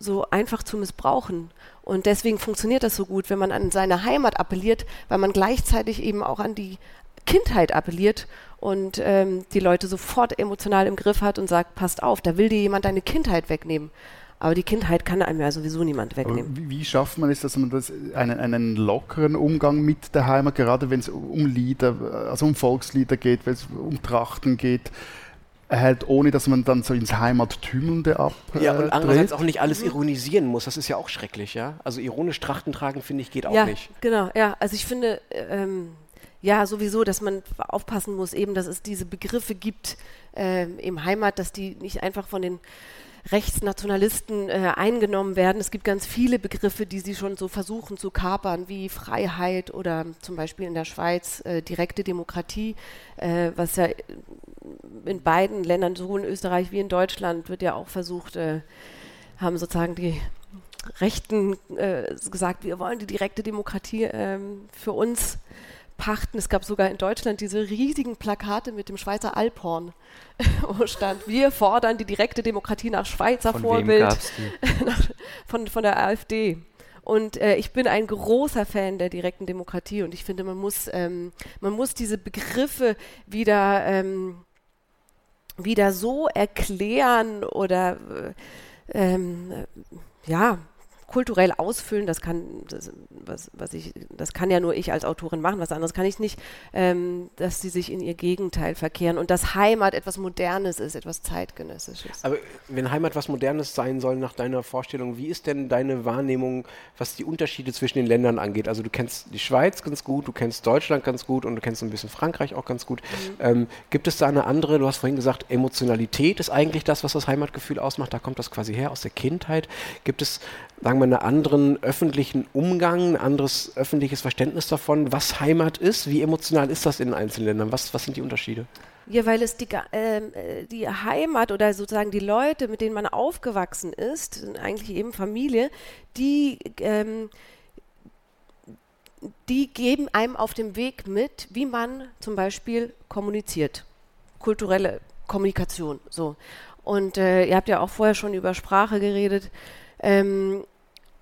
so einfach zu missbrauchen. Und deswegen funktioniert das so gut, wenn man an seine Heimat appelliert, weil man gleichzeitig eben auch an die Kindheit appelliert und ähm, die Leute sofort emotional im Griff hat und sagt, passt auf, da will dir jemand deine Kindheit wegnehmen. Aber die Kindheit kann einem ja sowieso niemand wegnehmen. Wie, wie, schafft man es, dass man das, einen, einen lockeren Umgang mit der Heimat, gerade wenn es um Lieder, also um Volkslieder geht, wenn es um Trachten geht, erhält, ohne dass man dann so ins Heimattümelnde ab. Äh, ja, und andererseits auch nicht alles ironisieren muss. Das ist ja auch schrecklich, ja. Also ironisch Trachten tragen, finde ich, geht auch ja, nicht. Genau, ja. Also ich finde, ähm, ja, sowieso, dass man aufpassen muss, eben, dass es diese Begriffe gibt äh, im Heimat, dass die nicht einfach von den Rechtsnationalisten äh, eingenommen werden. Es gibt ganz viele Begriffe, die sie schon so versuchen zu kapern, wie Freiheit oder zum Beispiel in der Schweiz äh, direkte Demokratie, äh, was ja in beiden Ländern, sowohl in Österreich wie in Deutschland, wird ja auch versucht, äh, haben sozusagen die Rechten äh, gesagt, wir wollen die direkte Demokratie ähm, für uns pachten. Es gab sogar in Deutschland diese riesigen Plakate mit dem Schweizer Alphorn, (laughs) wo stand, wir fordern die direkte Demokratie nach Schweizer von Vorbild. (laughs) von, von der AfD. Und äh, ich bin ein großer Fan der direkten Demokratie und ich finde, man muss, ähm, man muss diese Begriffe wieder, ähm, wieder so erklären oder äh, ähm, ja, kulturell ausfüllen, das kann, das, was, was ich, das kann ja nur ich als Autorin machen, was anderes kann ich nicht, ähm, dass sie sich in ihr Gegenteil verkehren und dass Heimat etwas Modernes ist, etwas Zeitgenössisches. Aber wenn Heimat was Modernes sein soll nach deiner Vorstellung, wie ist denn deine Wahrnehmung, was die Unterschiede zwischen den Ländern angeht? Also du kennst die Schweiz ganz gut, du kennst Deutschland ganz gut und du kennst ein bisschen Frankreich auch ganz gut. Mhm. Ähm, gibt es da eine andere, du hast vorhin gesagt, Emotionalität ist eigentlich das, was das Heimatgefühl ausmacht, da kommt das quasi her aus der Kindheit. Gibt es sagen wir, einen anderen öffentlichen Umgang, ein anderes öffentliches Verständnis davon, was Heimat ist? Wie emotional ist das in einzelnen Ländern? Was, was sind die Unterschiede? Ja, weil es die, ähm, äh, die Heimat oder sozusagen die Leute, mit denen man aufgewachsen ist, eigentlich eben Familie, die, ähm, die geben einem auf dem Weg mit, wie man zum Beispiel kommuniziert. Kulturelle Kommunikation. So. Und äh, ihr habt ja auch vorher schon über Sprache geredet. Ähm,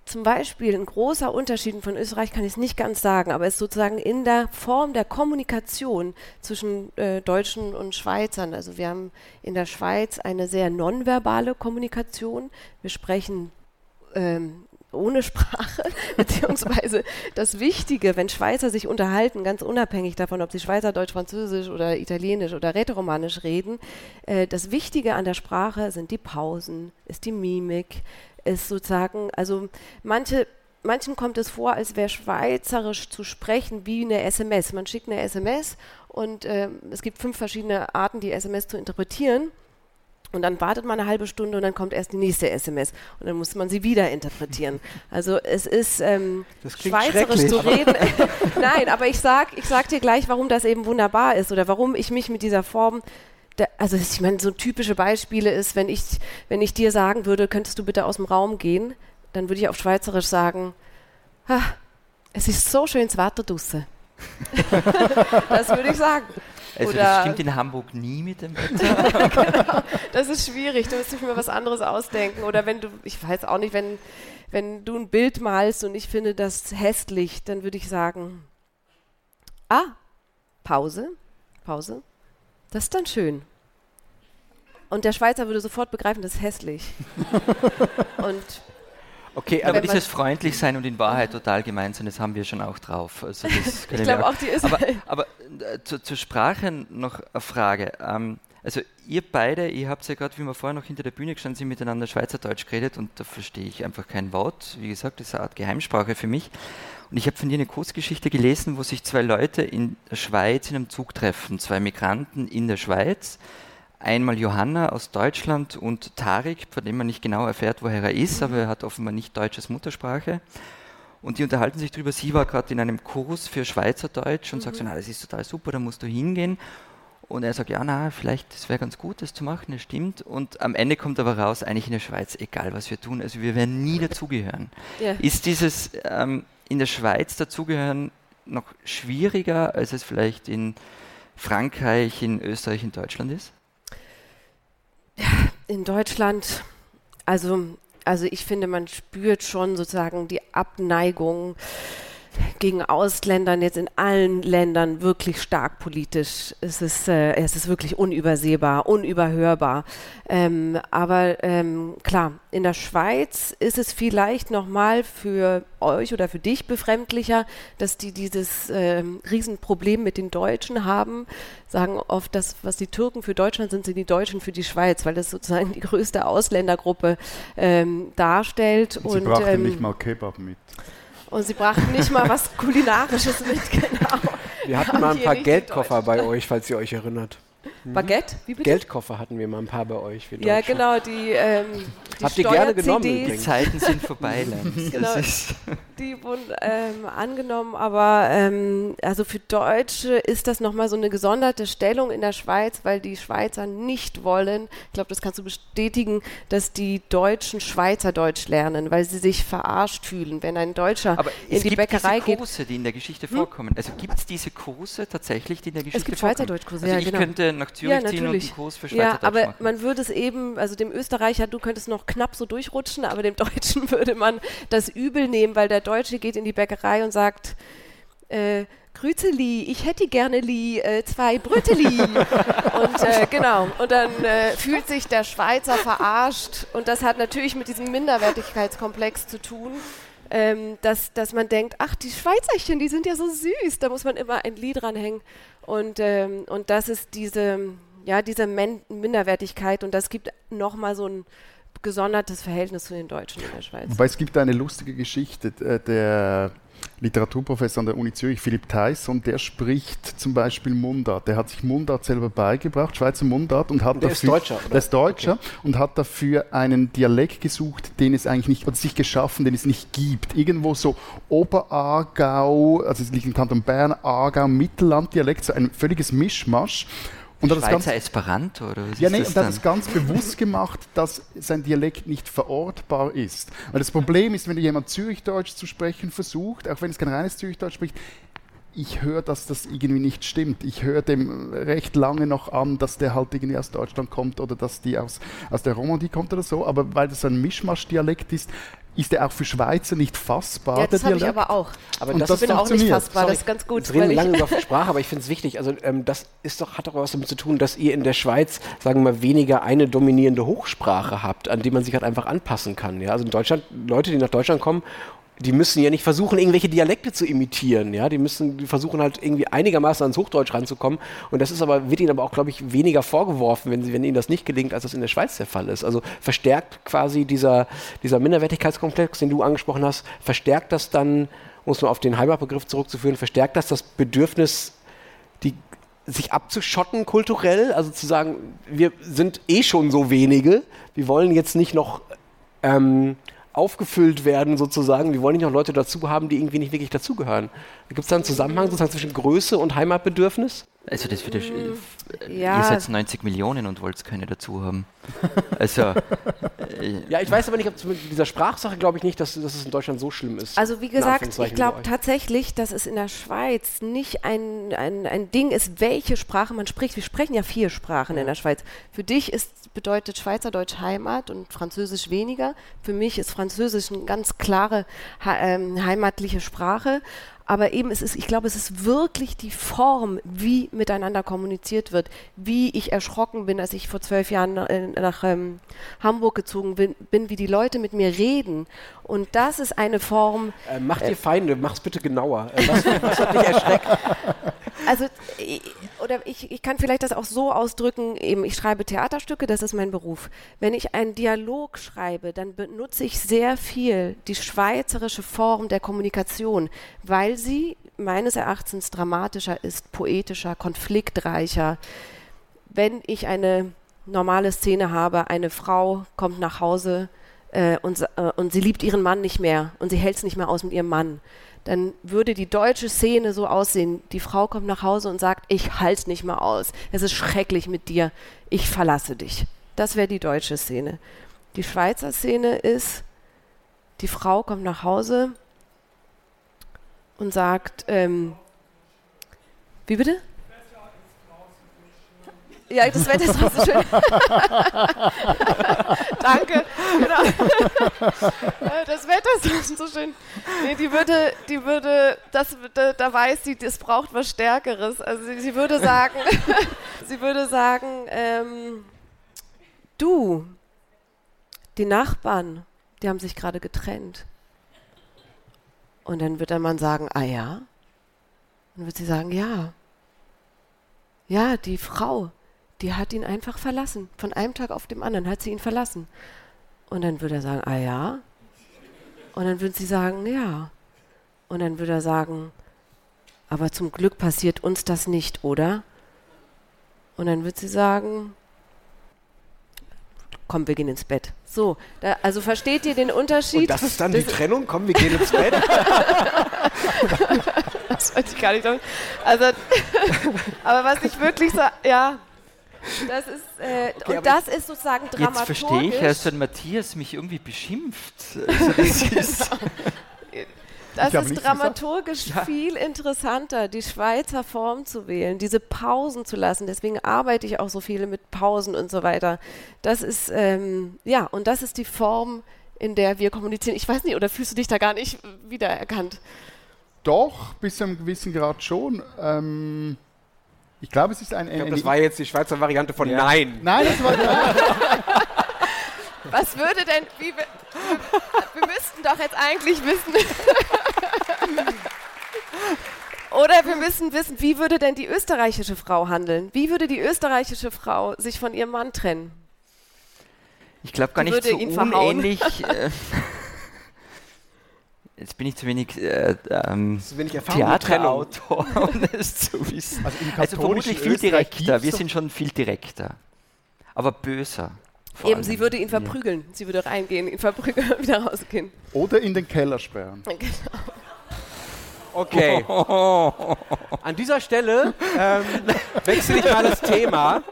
zum Beispiel ein großer Unterschied von Österreich kann ich es nicht ganz sagen, aber es ist sozusagen in der Form der Kommunikation zwischen äh, Deutschen und Schweizern. Also wir haben in der Schweiz eine sehr nonverbale Kommunikation. Wir sprechen ähm, ohne Sprache, (laughs) beziehungsweise das Wichtige, wenn Schweizer sich unterhalten, ganz unabhängig davon, ob sie Schweizer, Deutsch, Französisch oder Italienisch oder Rätoromanisch reden, äh, das Wichtige an der Sprache sind die Pausen, ist die Mimik, ist sozusagen, also manche manchen kommt es vor, als wäre Schweizerisch zu sprechen wie eine SMS. Man schickt eine SMS und äh, es gibt fünf verschiedene Arten, die SMS zu interpretieren. Und dann wartet man eine halbe Stunde und dann kommt erst die nächste SMS und dann muss man sie wieder interpretieren. (laughs) Also es ist ähm, schweizerisch zu reden. (laughs) Nein, aber ich sag, ich sag dir gleich, warum das eben wunderbar ist oder warum ich mich mit dieser Form also ich meine, so typische Beispiele ist, wenn ich, wenn ich dir sagen würde, könntest du bitte aus dem Raum gehen, dann würde ich auf Schweizerisch sagen, ah, es ist so schön Wetter draußen. (laughs) das würde ich sagen. Also Oder das stimmt in Hamburg nie mit dem Wetter. (laughs) genau, das ist schwierig, du musst dich mir was anderes ausdenken. Oder wenn du, ich weiß auch nicht, wenn wenn du ein Bild malst und ich finde das hässlich, dann würde ich sagen, ah, Pause, Pause, das ist dann schön. Und der Schweizer würde sofort begreifen, das ist hässlich. (laughs) und Okay, aber dieses freundlich sein und in Wahrheit total gemein sein, das haben wir schon auch drauf. Also (laughs) ich glaube auch, die ist. Aber, aber äh, zu, zur Sprache noch eine Frage. Ähm, also ihr beide, ihr habt ja gerade, wie wir vorher noch hinter der Bühne gestanden sind, miteinander Schweizerdeutsch geredet und da verstehe ich einfach kein Wort. Wie gesagt, das ist eine Art Geheimsprache für mich. Und ich habe von dir eine Kurzgeschichte gelesen, wo sich zwei Leute in der Schweiz in einem Zug treffen, zwei Migranten in der Schweiz einmal Johanna aus Deutschland und Tarik, von dem man nicht genau erfährt, woher er ist, aber er hat offenbar nicht deutsches Muttersprache. Und die unterhalten sich darüber. Sie war gerade in einem Kurs für Schweizerdeutsch und mhm. sagt so, na, das ist total super, da musst du hingehen. Und er sagt, ja, na, vielleicht, das wäre ganz gut, das zu machen, das stimmt. Und am Ende kommt aber raus, eigentlich in der Schweiz, egal was wir tun, also wir werden nie dazugehören. Ja. Ist dieses ähm, in der Schweiz dazugehören noch schwieriger, als es vielleicht in Frankreich, in Österreich, in Deutschland ist? In Deutschland, also, also ich finde, man spürt schon sozusagen die Abneigung gegen Ausländern jetzt in allen Ländern wirklich stark politisch. Es ist, äh, es ist wirklich unübersehbar, unüberhörbar. Ähm, aber ähm, klar, in der Schweiz ist es vielleicht nochmal für euch oder für dich befremdlicher, dass die dieses ähm, Riesenproblem mit den Deutschen haben. Sagen oft, dass was die Türken für Deutschland sind, sind die Deutschen für die Schweiz, weil das sozusagen die größte Ausländergruppe ähm, darstellt. Und sie brachten ähm, nicht mal Kebab mit. Und sie brachten nicht mal was Kulinarisches mit, (laughs) genau. Wir hatten mal ein paar Geldkoffer bei euch, falls ihr euch erinnert. Mhm. Baguette? Wie bitte? Geldkoffer hatten wir mal ein paar bei euch. ja, genau, die, ähm, die Habt ihr gerne genommen? Die Zeiten sind vorbei, (laughs) genau, die wurden ähm, angenommen, aber ähm, also für Deutsche ist das nochmal so eine gesonderte Stellung in der Schweiz, weil die Schweizer nicht wollen, ich glaube, das kannst du bestätigen, dass die Deutschen Schweizerdeutsch lernen, weil sie sich verarscht fühlen, wenn ein Deutscher aber in die Bäckerei geht. Es gibt Kurse, die in der Geschichte hm? vorkommen. Also gibt es diese Kurse tatsächlich, die in der Geschichte vorkommen? Es gibt Schweizerdeutschkurse, also ja, genau. könnte nach Zürich ja, ziehen und einen Kurs für Schweizerdeutsch Ja, aber machen. man würde es eben, also dem Österreicher, du könntest noch knapp so durchrutschen, aber dem (laughs) Deutschen würde man das übel nehmen, weil der Deutsche geht in die Bäckerei und sagt, äh, Grüßeli, ich hätte gerne li, äh, zwei Bröteli. (laughs) und äh, genau, und dann äh, fühlt sich der Schweizer verarscht und das hat natürlich mit diesem Minderwertigkeitskomplex zu tun. Ähm, dass, dass man denkt, ach, die Schweizerchen, die sind ja so süß, da muss man immer ein Lied dranhängen. Und, ähm, und das ist diese, ja, diese Minderwertigkeit und das gibt nochmal so ein gesondertes Verhältnis zu den Deutschen in der Schweiz. Wobei es gibt eine lustige Geschichte. Äh, der Literaturprofessor an der Uni Zürich, Philipp Theisson, der spricht zum Beispiel Mundart. Der hat sich Mundart selber beigebracht, Schweizer Mundart, und hat der dafür, ist Deutscher, oder? Der ist Deutscher okay. und hat dafür einen Dialekt gesucht, den es eigentlich nicht, oder sich geschaffen, den es nicht gibt. Irgendwo so Oberaargau, also es liegt im Kanton Bern, Aargau, Mittellanddialekt, so ein völliges Mischmasch. Und Schweizer ganz, Esperanto oder was Ja, nee, und er hat es ganz bewusst gemacht, dass sein Dialekt nicht verortbar ist. Weil das Problem ist, wenn jemand Zürichdeutsch zu sprechen versucht, auch wenn es kein reines Zürichdeutsch spricht, ich höre, dass das irgendwie nicht stimmt. Ich höre dem recht lange noch an, dass der halt irgendwie aus Deutschland kommt oder dass die aus, aus der Romandie kommt oder so. Aber weil das ein Mischmasch-Dialekt ist, ist der auch für Schweizer nicht fassbar. Ja, das habe ich aber auch. Aber und das, das bin auch nicht fassbar, Sorry, das ist ganz gut. Wir reden lange über Sprache, aber ich finde es wichtig. Also ähm, das ist doch, hat doch was damit zu tun, dass ihr in der Schweiz, sagen wir mal, weniger eine dominierende Hochsprache habt, an die man sich halt einfach anpassen kann. Ja? Also in Deutschland, Leute, die nach Deutschland kommen die müssen ja nicht versuchen, irgendwelche Dialekte zu imitieren, ja, die müssen die versuchen halt irgendwie einigermaßen ans Hochdeutsch ranzukommen. Und das ist aber, wird ihnen aber auch, glaube ich, weniger vorgeworfen, wenn, sie, wenn ihnen das nicht gelingt, als das in der Schweiz der Fall ist. Also verstärkt quasi dieser, dieser Minderwertigkeitskomplex, den du angesprochen hast, verstärkt das dann, um es nur auf den Heimatbegriff zurückzuführen, verstärkt das das Bedürfnis, die, sich abzuschotten kulturell, also zu sagen, wir sind eh schon so wenige, wir wollen jetzt nicht noch ähm, aufgefüllt werden sozusagen. Wir wollen nicht noch Leute dazu haben, die irgendwie nicht wirklich dazugehören. Gibt es da einen Zusammenhang sozusagen zwischen Größe und Heimatbedürfnis? Also das würde ja. ihr seid 90 Millionen und wollt keine dazu haben. Also. (laughs) Äh, ja, ich weiß aber nicht, ob mit dieser Sprachsache glaube ich nicht, dass, dass es in Deutschland so schlimm ist. Also wie gesagt, ich glaube tatsächlich, dass es in der Schweiz nicht ein, ein, ein Ding ist, welche Sprache man spricht. Wir sprechen ja vier Sprachen in der Schweiz. Für dich ist, bedeutet Schweizerdeutsch Heimat und Französisch weniger. Für mich ist Französisch eine ganz klare ähm, heimatliche Sprache aber eben es ist, ich glaube, es ist wirklich die Form, wie miteinander kommuniziert wird, wie ich erschrocken bin, als ich vor zwölf Jahren nach, äh, nach ähm, Hamburg gezogen bin, bin, wie die Leute mit mir reden. Und das ist eine Form. Äh, mach dir äh, Feinde, mach's bitte genauer. Äh, was, was hat dich erschreckt? (laughs) Also, oder ich, ich kann vielleicht das auch so ausdrücken, eben ich schreibe Theaterstücke, das ist mein Beruf. Wenn ich einen Dialog schreibe, dann benutze ich sehr viel die schweizerische Form der Kommunikation, weil sie meines Erachtens dramatischer ist, poetischer, konfliktreicher. Wenn ich eine normale Szene habe, eine Frau kommt nach Hause äh, und, äh, und sie liebt ihren Mann nicht mehr und sie hält es nicht mehr aus mit ihrem Mann, dann würde die deutsche Szene so aussehen. Die Frau kommt nach Hause und sagt, ich halte nicht mehr aus. Es ist schrecklich mit dir. Ich verlasse dich. Das wäre die deutsche Szene. Die Schweizer Szene ist, die Frau kommt nach Hause und sagt, ähm, wie bitte? Ja, das Wetter ist so schön. (laughs) Danke. (laughs) Das Wetter ist so schön. Nee, die würde, die würde, das, da, da weiß sie, das braucht was Stärkeres. Also sie, sie würde sagen, (laughs) sie würde sagen, ähm, du, die Nachbarn, die haben sich gerade getrennt. Und dann wird der Mann sagen, ah ja? Dann wird sie sagen, ja. Ja, die Frau, die hat ihn einfach verlassen. Von einem Tag auf den anderen hat sie ihn verlassen. Und dann würde er sagen, ah ja. Und dann würde sie sagen, ja. Und dann würde er sagen, aber zum Glück passiert uns das nicht, oder? Und dann wird sie sagen, komm, wir gehen ins Bett. So, da, also versteht ihr den Unterschied? Und das ist dann das die Trennung, komm, wir gehen ins Bett. (laughs) das weiß ich gar nicht. Also, (laughs) aber was ich wirklich so, ja, das ist, äh, okay, und das ist sozusagen dramaturgisch. Jetzt verstehe ich, als wenn Matthias mich irgendwie beschimpft. Also das (laughs) ist, das ist dramaturgisch ja. viel interessanter, die Schweizer Form zu wählen, diese Pausen zu lassen. Deswegen arbeite ich auch so viele mit Pausen und so weiter. Das ist, ähm, ja, und das ist die Form, in der wir kommunizieren. Ich weiß nicht, oder fühlst du dich da gar nicht wiedererkannt? Doch, bis zu einem gewissen Grad schon. Ähm ich glaube, es ist ein. Ich glaube, das war jetzt die Schweizer Variante von ja. Nein. Nein, das war. (laughs) Was würde denn. Wie, wir, wir müssten doch jetzt eigentlich wissen. (laughs) Oder wir müssen wissen, wie würde denn die österreichische Frau handeln? Wie würde die österreichische Frau sich von ihrem Mann trennen? Ich glaube gar nicht so unähnlich. (laughs) Jetzt bin ich zu wenig, äh, ähm, zu wenig Theaterautor, (laughs) um das zu wissen. Also, also vermutlich viel direkter. Wir sind schon viel direkter. Aber böser. Eben, allem. sie würde ihn verprügeln. Ja. Sie würde reingehen, ihn verprügeln und (laughs) wieder rausgehen. Oder in den Keller sperren. (laughs) Genau. Okay. An dieser Stelle ähm, wechsle ich mal das Thema.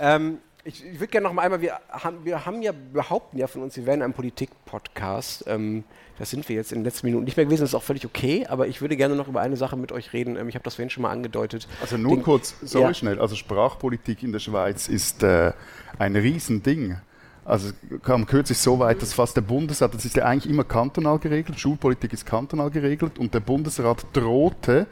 Ähm, ich, ich würde gerne noch mal einmal, wir haben, wir haben ja, behaupten ja von uns, wir wären ein Politik-Podcast. Ähm, das sind wir jetzt in den letzten Minuten nicht mehr gewesen, das ist auch völlig okay, aber ich würde gerne noch über eine Sache mit euch reden. Ähm, ich habe das vorhin schon mal angedeutet. Also nur Den, kurz, sorry ja. schnell, also Sprachpolitik in der Schweiz ist äh, ein Riesending. Also kam kürzlich so weit, dass fast der Bundesrat, das ist ja eigentlich immer kantonal geregelt, Schulpolitik ist kantonal geregelt und der Bundesrat drohte,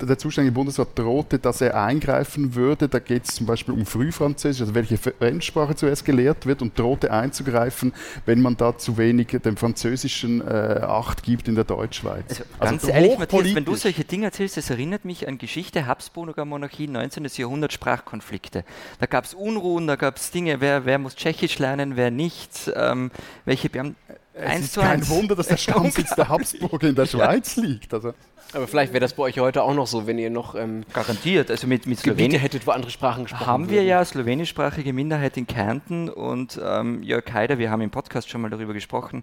der zuständige Bundesrat drohte, dass er eingreifen würde, da geht es zum Beispiel um Frühfranzösisch, also welche Fremdsprache zuerst gelehrt wird und drohte einzugreifen, wenn man da zu wenig dem Französischen äh, Acht gibt in der Deutschschweiz. Also, also ganz ehrlich, Matthias, wenn du solche Dinge erzählst, das erinnert mich an Geschichte Habsburger Monarchie, 19. Jahrhundert Sprachkonflikte. Da gab es Unruhen, da gab es Dinge, wer, wer muss Tschechisch lernen, wer nicht, ähm, welche Beamten. Es ist kein Wunder, dass der (laughs) Stammsitz der Habsburger in der Schweiz liegt. Also. Aber vielleicht wäre das bei euch heute auch noch so, wenn ihr noch ähm, garantiert, also mit, mit Slowenien hättet, wo andere Sprachen gesprochen Haben wir würden. ja slowenischsprachige Minderheit in Kärnten und ähm, Jörg Haider, wir haben im Podcast schon mal darüber gesprochen.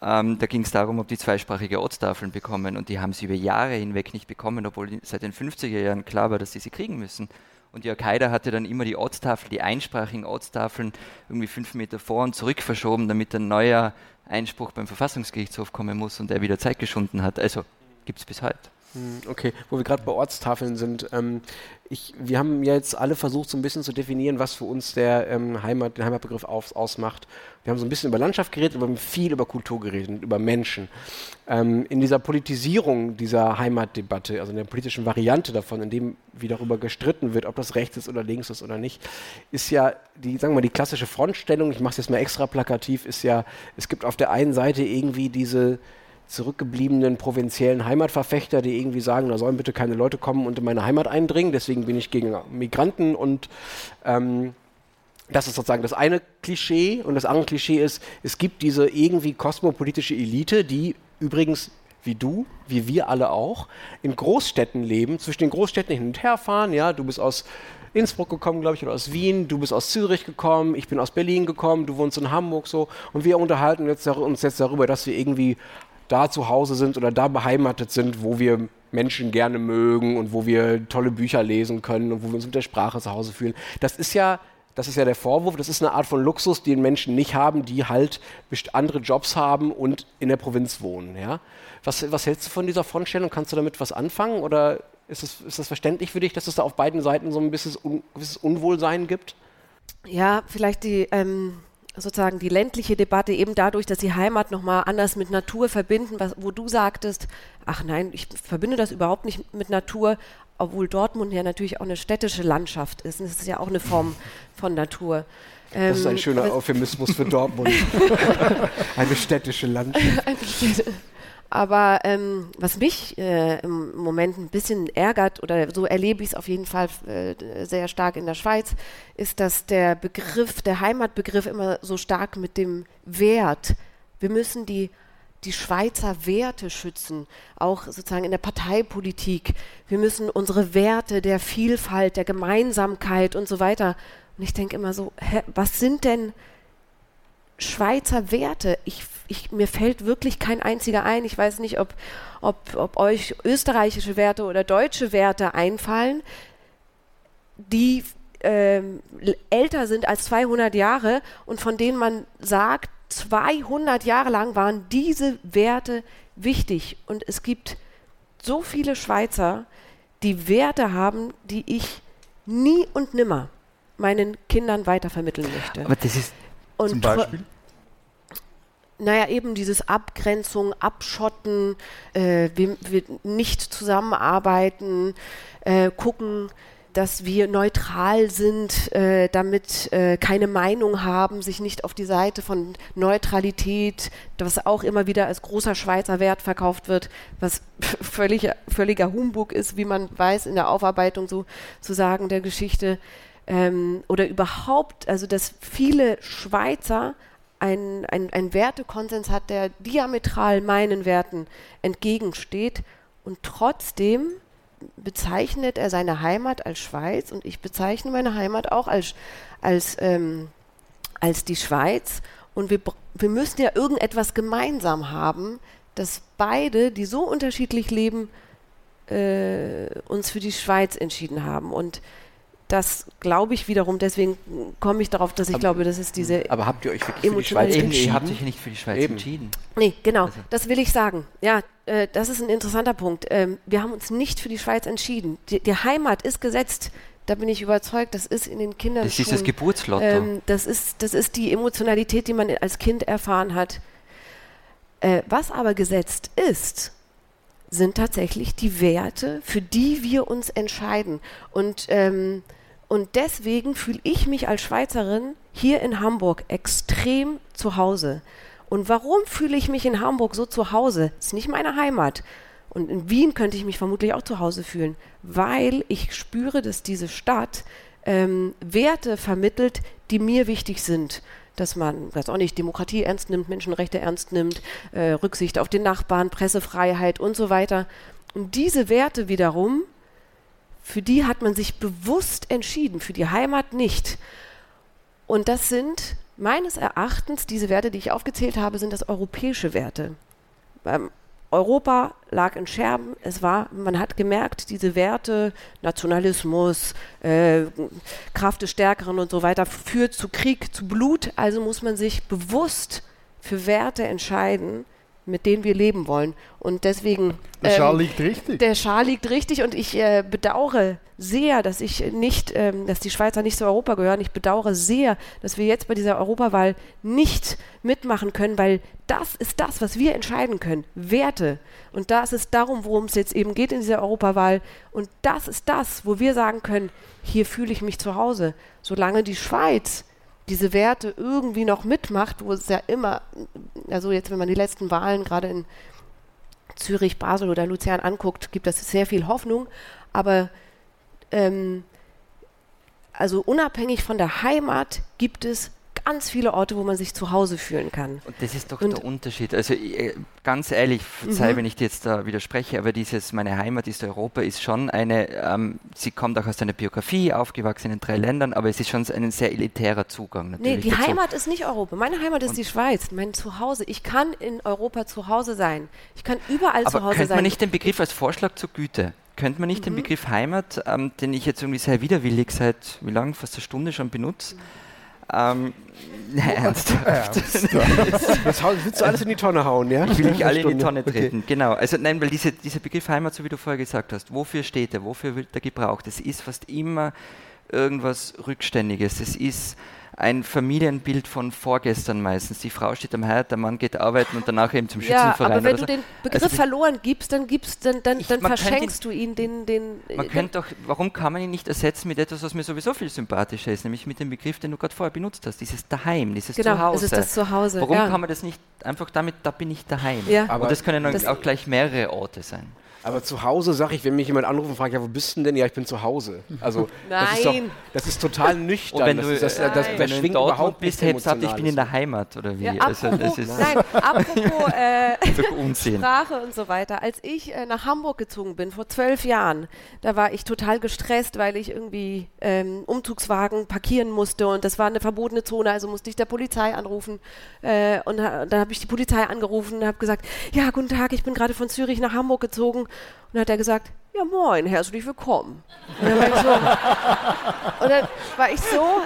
Ähm, da ging es darum, ob die zweisprachige Ortstafeln bekommen und die haben sie über Jahre hinweg nicht bekommen, obwohl seit den 50er Jahren klar war, dass sie sie kriegen müssen. Und die Al-Qaida hatte dann immer die Ortstafel, die einsprachigen Ortstafeln irgendwie fünf Meter vor und zurück verschoben, damit ein neuer Einspruch beim Verfassungsgerichtshof kommen muss und der wieder Zeit geschunden hat. Also gibt es bis heute. Hm, okay, wo wir gerade bei Ortstafeln sind. Ähm, ich, wir haben jetzt alle versucht, so ein bisschen zu definieren, was für uns der ähm, Heimat, den Heimatbegriff auf, ausmacht. Wir haben so ein bisschen über Landschaft geredet, aber viel über Kultur geredet und über Menschen. Ähm, in dieser Politisierung dieser Heimatdebatte, also in der politischen Variante davon, in dem wie darüber gestritten wird, ob das rechts ist oder links ist oder nicht, ist ja die, sagen wir mal, die klassische Frontstellung, ich mache es jetzt mal extra plakativ, ist ja, es gibt auf der einen Seite irgendwie diese zurückgebliebenen provinziellen Heimatverfechter, die irgendwie sagen, da sollen bitte keine Leute kommen und in meine Heimat eindringen, deswegen bin ich gegen Migranten und ähm, das ist sozusagen das eine Klischee. Und das andere Klischee ist, es gibt diese irgendwie kosmopolitische Elite, die übrigens wie du, wie wir alle auch, in Großstädten leben, zwischen den Großstädten hin und her fahren, ja, du bist aus Innsbruck gekommen, glaube ich, oder aus Wien, du bist aus Zürich gekommen, ich bin aus Berlin gekommen, du wohnst in Hamburg so. Und wir unterhalten uns jetzt darüber, dass wir irgendwie da zu Hause sind oder da beheimatet sind, wo wir Menschen gerne mögen und wo wir tolle Bücher lesen können und wo wir uns mit der Sprache zu Hause fühlen. Das ist ja, das ist ja der Vorwurf, das ist eine Art von Luxus, den Menschen nicht haben, die halt andere Jobs haben und in der Provinz wohnen. Ja? Was, was hältst du von dieser Frontstellung? Kannst du damit was anfangen oder ist es, ist das verständlich für dich, dass es da auf beiden Seiten so ein bisschen un, gewisses Unwohlsein gibt? Ja, vielleicht die. Ähm sozusagen die ländliche Debatte eben dadurch, dass sie Heimat nochmal anders mit Natur verbinden, was, wo du sagtest, ach nein, ich verbinde das überhaupt nicht mit Natur, obwohl Dortmund ja natürlich auch eine städtische Landschaft ist. Und es ist ja auch eine Form von Natur. Das ist ein ähm, schöner Euphemismus für Dortmund. (laughs) eine städtische Landschaft. eine Städte. Aber ähm, was mich äh, im Moment ein bisschen ärgert, oder so erlebe ich es auf jeden Fall äh, sehr stark in der Schweiz, ist, dass der Begriff, der Heimatbegriff immer so stark mit dem Wert, wir müssen die die Schweizer Werte schützen, auch sozusagen in der Parteipolitik. Wir müssen unsere Werte der Vielfalt, der Gemeinsamkeit und so weiter. Und ich denke immer so, hä, was sind denn Schweizer Werte. Ich, ich, mir fällt wirklich kein einziger ein. Ich weiß nicht, ob, ob, ob euch österreichische Werte oder deutsche Werte einfallen, die ähm, älter sind als 200 Jahre und von denen man sagt, 200 Jahre lang waren diese Werte wichtig. Und es gibt so viele Schweizer, die Werte haben, die ich nie und nimmer meinen Kindern weitervermitteln möchte. Aber das ist und Zum Beispiel? Naja, eben dieses Abgrenzung, Abschotten, äh, wir, wir, nicht zusammenarbeiten, äh, gucken, dass wir neutral sind, äh, damit äh, keine Meinung haben, sich nicht auf die Seite von Neutralität, was auch immer wieder als großer Schweizer Wert verkauft wird, was (laughs) völlig, völliger Humbug ist, wie man weiß in der Aufarbeitung so zu sagen der Geschichte. Ähm, oder überhaupt, also dass viele Schweizer einen ein Wertekonsens hat, der diametral meinen Werten entgegensteht. Und trotzdem bezeichnet er seine Heimat als Schweiz und ich bezeichne meine Heimat auch als, als, ähm, als die Schweiz. Und wir, wir müssen ja irgendetwas gemeinsam haben, dass beide, die so unterschiedlich leben, äh, uns für die Schweiz entschieden haben. Und das glaube ich wiederum, deswegen komme ich darauf, dass ich aber, glaube, das ist diese. Aber habt ihr euch wirklich für die Schweiz entschieden? Ihr habt euch nicht für die Schweiz Eben. entschieden. Nee, genau, also. das will ich sagen. Ja, äh, das ist ein interessanter Punkt. Ähm, wir haben uns nicht für die Schweiz entschieden. Die, die, Heimat ist gesetzt. Da bin ich überzeugt, das ist in den Kindern. Das ist das Geburtslotto. Ähm, das, ist, das ist die Emotionalität, die man als Kind erfahren hat. Äh, was aber gesetzt ist, sind tatsächlich die Werte, für die wir uns entscheiden. Und, ähm, und deswegen fühle ich mich als Schweizerin hier in Hamburg extrem zu Hause. Und warum fühle ich mich in Hamburg so zu Hause? Das ist nicht meine Heimat. Und in Wien könnte ich mich vermutlich auch zu Hause fühlen, weil ich spüre, dass diese Stadt ähm, Werte vermittelt, die mir wichtig sind dass man, weiß auch nicht, Demokratie ernst nimmt, Menschenrechte ernst nimmt, äh, Rücksicht auf den Nachbarn, Pressefreiheit und so weiter. Und diese Werte wiederum, für die hat man sich bewusst entschieden, für die Heimat nicht. Und das sind meines Erachtens, diese Werte, die ich aufgezählt habe, sind das europäische Werte. Ähm, Europa lag in Scherben. Es war, man hat gemerkt, diese Werte, Nationalismus, äh, Kraft des Stärkeren und so weiter, führt zu Krieg, zu Blut. Also muss man sich bewusst für Werte entscheiden, mit denen wir leben wollen. Und deswegen. Der Schal ähm, liegt richtig. Der Schal liegt richtig und ich äh, bedauere sehr, dass ich nicht, ähm, dass die Schweizer nicht zu Europa gehören. Ich bedauere sehr, dass wir jetzt bei dieser Europawahl nicht mitmachen können, weil das ist das, was wir entscheiden können. Werte. Und das ist darum, worum es jetzt eben geht in dieser Europawahl. Und das ist das, wo wir sagen können, hier fühle ich mich zu Hause. Solange die Schweiz diese Werte irgendwie noch mitmacht, wo es ja immer, also jetzt, wenn man die letzten Wahlen gerade in Zürich, Basel oder Luzern anguckt, gibt es sehr viel Hoffnung, aber ähm, also unabhängig von der Heimat gibt es ganz viele Orte, wo man sich zu Hause fühlen kann. Und das ist doch und der Unterschied. Also äh, ganz ehrlich, verzeih, mhm. wenn ich dir jetzt da widerspreche, aber dieses Meine Heimat ist Europa ist schon eine, ähm, sie kommt auch aus einer Biografie, aufgewachsen in drei Ländern, aber es ist schon ein sehr elitärer Zugang natürlich. Nee, die dazu. Heimat ist nicht Europa. Meine Heimat ist und die Schweiz, mein Zuhause. Ich kann in Europa zu Hause sein. Ich kann überall aber zu Hause sein. Könnte man nicht den Begriff als Vorschlag zur Güte könnte man nicht mhm. den Begriff Heimat, ähm, den ich jetzt irgendwie sehr widerwillig seit, wie lange, fast eine Stunde schon benutze, mhm. Ähm, (laughs) ernsthaft. (laughs) ernsthaft. das willst du alles in die Tonne hauen, ja? Ich will nicht alle in die Tonne treten, okay. genau. Also nein, weil diese, dieser Begriff Heimat, so wie du vorher gesagt hast, wofür steht er, wofür wird er gebraucht? Es ist fast immer irgendwas Rückständiges. Es ist ein Familienbild von vorgestern meistens. Die Frau steht am Herd, der Mann geht arbeiten und danach eben zum Schützenverein. Ja, aber wenn du den Begriff also verloren gibst, dann, gibst, dann, dann, dann verschenkst ihn, du ihn den... den man könnte doch, warum kann man ihn nicht ersetzen mit etwas, was mir sowieso viel sympathischer ist, nämlich mit dem Begriff, den du gerade vorher benutzt hast, dieses Daheim, dieses genau, Zuhause. Es ist das Zuhause. Warum ja. kann man das nicht einfach damit, da bin ich daheim? Ja. Aber und das können dann auch gleich mehrere Orte sein. Aber zu Hause sage ich, wenn mich jemand anruft und fragt, ja, wo bist du denn? Ja, ich bin zu Hause. Also Nein. Das, ist doch, das ist total nüchtern. Und wenn du, das, das, das, das schwingt überhaupt bist, hebst ab, ich bin in der Heimat oder wie? Ja, also, apropos, also, nein, apropos äh, (laughs) Sprache und so weiter. Als ich äh, nach Hamburg gezogen bin, vor zwölf Jahren, da war ich total gestresst, weil ich irgendwie ähm, Umzugswagen parkieren musste und das war eine verbotene Zone, also musste ich der Polizei anrufen. Äh, und dann habe ich die Polizei angerufen und habe gesagt, ja, guten Tag, ich bin gerade von Zürich nach Hamburg gezogen und dann hat er gesagt, ja moin, herzlich willkommen. Und dann war ich so, (laughs) und dann war ich so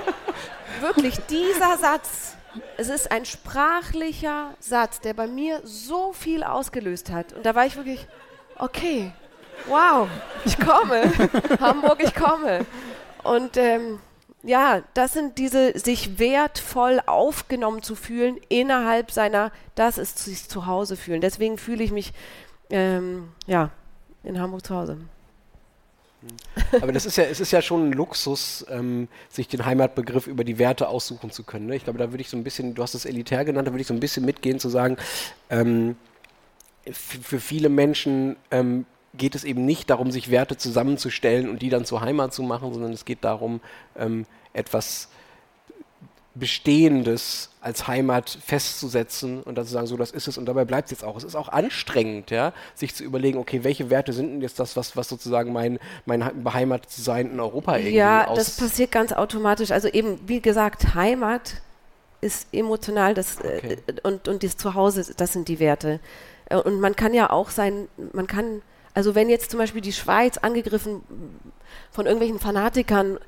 wirklich dieser Satz, es ist ein sprachlicher Satz, der bei mir so viel ausgelöst hat. Und da war ich wirklich, okay, wow, ich komme, (laughs) Hamburg, ich komme. Und ähm, ja, das sind diese, sich wertvoll aufgenommen zu fühlen innerhalb seiner, das ist sich zu Hause fühlen. Deswegen fühle ich mich, ähm, ja, in Hamburg zu Hause. Aber das ist ja, es ist ja schon ein Luxus, ähm, sich den Heimatbegriff über die Werte aussuchen zu können. Ne? Ich glaube, da würde ich so ein bisschen, du hast es elitär genannt, da würde ich so ein bisschen mitgehen zu sagen, ähm, für viele Menschen ähm, geht es eben nicht darum, sich Werte zusammenzustellen und die dann zur Heimat zu machen, sondern es geht darum, ähm, etwas Bestehendes als Heimat festzusetzen und dann zu sagen, so das ist es und dabei bleibt es jetzt auch. Es ist auch anstrengend, ja, sich zu überlegen, okay, welche Werte sind denn jetzt das, was, was sozusagen mein, mein Beheimatetsein in Europa irgendwie Ja, das passiert ganz automatisch. Also eben, wie gesagt, Heimat ist emotional das, äh, okay. äh, und, und das Zuhause, das sind die Werte. Äh, und man kann ja auch sein, man kann, also wenn jetzt zum Beispiel die Schweiz angegriffen von irgendwelchen Fanatikern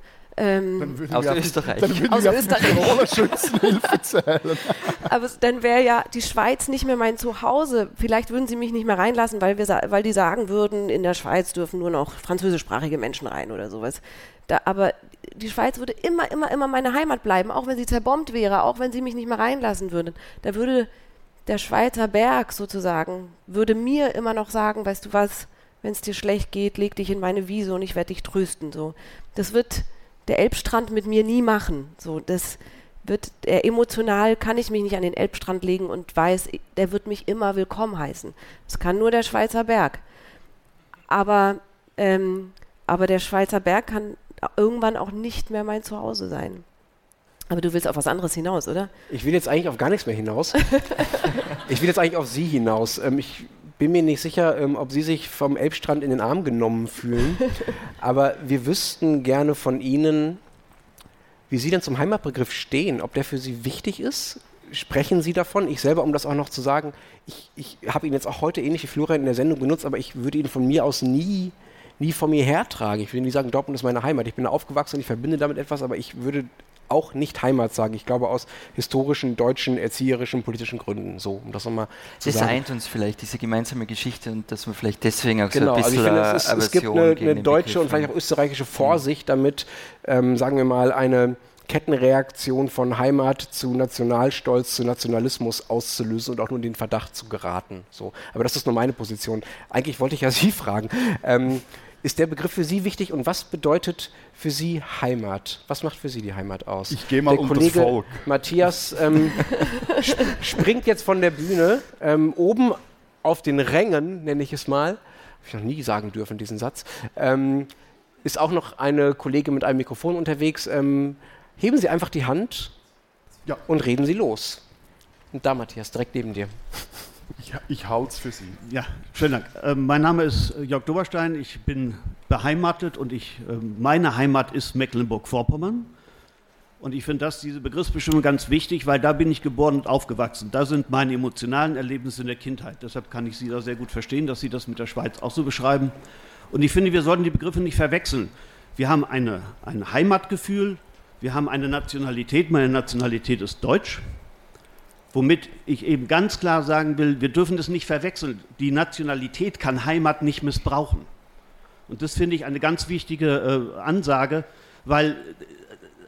ähm, aus Österreich. Dann aus Österreich. Schützenhilfe (laughs) zählen. Aber dann wäre ja die Schweiz nicht mehr mein Zuhause. Vielleicht würden sie mich nicht mehr reinlassen, weil, wir, weil die sagen würden, in der Schweiz dürfen nur noch französischsprachige Menschen rein oder sowas. Da, aber die Schweiz würde immer, immer, immer meine Heimat bleiben, auch wenn sie zerbombt wäre, auch wenn sie mich nicht mehr reinlassen würden. Da würde der Schweizer Berg sozusagen, würde mir immer noch sagen, weißt du was, wenn es dir schlecht geht, leg dich in meine Wiese und ich werde dich trösten. So. Das wird der Elbstrand mit mir nie machen. So, das wird äh, emotional kann ich mich nicht an den Elbstrand legen und weiß, der wird mich immer willkommen heißen. Das kann nur der Schweizer Berg. Aber, ähm, aber der Schweizer Berg kann irgendwann auch nicht mehr mein Zuhause sein. Aber du willst auf was anderes hinaus, oder? Ich will jetzt eigentlich auf gar nichts mehr hinaus. (laughs) ich will jetzt eigentlich auf Sie hinaus. Ähm, ich bin mir nicht sicher, ähm, ob Sie sich vom Elbstrand in den Arm genommen fühlen. (laughs) Aber wir wüssten gerne von Ihnen, wie Sie denn zum Heimatbegriff stehen, ob der für Sie wichtig ist, sprechen Sie davon? Ich selber, um das auch noch zu sagen, ich, ich habe ihn jetzt auch heute ähnlich wie Florian in der Sendung benutzt, aber ich würde ihn von mir aus nie, nie von mir hertragen. Ich würde nie sagen, Dortmund ist meine Heimat. Ich bin da aufgewachsen und ich verbinde damit etwas, aber ich würde auch nicht Heimat sagen. Ich glaube aus historischen, deutschen, erzieherischen, politischen Gründen. So, um das nochmal zu sagen. Das eint uns vielleicht, diese gemeinsame Geschichte und dass man vielleicht deswegen auch genau, so ein bisschen also ich finde, es, ist, es gibt eine, eine deutsche und vielleicht auch österreichische Vorsicht damit, ähm, sagen wir mal, eine Kettenreaktion von Heimat zu Nationalstolz, zu Nationalismus auszulösen und auch nur in den Verdacht zu geraten. So. Aber das ist nur meine Position. Eigentlich wollte ich ja (laughs) Sie fragen. Ähm, ist der Begriff für Sie wichtig und was bedeutet für Sie Heimat? Was macht für Sie die Heimat aus? Ich gehe mal der um Kollege das Volk. Matthias ähm, (laughs) sp springt jetzt von der Bühne ähm, oben auf den Rängen, nenne ich es mal. Habe ich noch nie sagen dürfen, diesen Satz. Ähm, ist auch noch eine Kollegin mit einem Mikrofon unterwegs. Ähm, heben Sie einfach die Hand ja. und reden Sie los. Und da, Matthias, direkt neben dir. Ich, ich haut's für Sie. Ja, schönen Dank. Äh, mein Name ist äh, Jörg Doberstein. Ich bin beheimatet und ich, äh, meine Heimat ist Mecklenburg-Vorpommern. Und ich finde diese Begriffsbestimmung ganz wichtig, weil da bin ich geboren und aufgewachsen. Da sind meine emotionalen Erlebnisse in der Kindheit. Deshalb kann ich Sie da sehr gut verstehen, dass Sie das mit der Schweiz auch so beschreiben. Und ich finde, wir sollten die Begriffe nicht verwechseln. Wir haben eine, ein Heimatgefühl, wir haben eine Nationalität. Meine Nationalität ist Deutsch. Womit ich eben ganz klar sagen will, wir dürfen das nicht verwechseln. Die Nationalität kann Heimat nicht missbrauchen. Und das finde ich eine ganz wichtige äh, Ansage, weil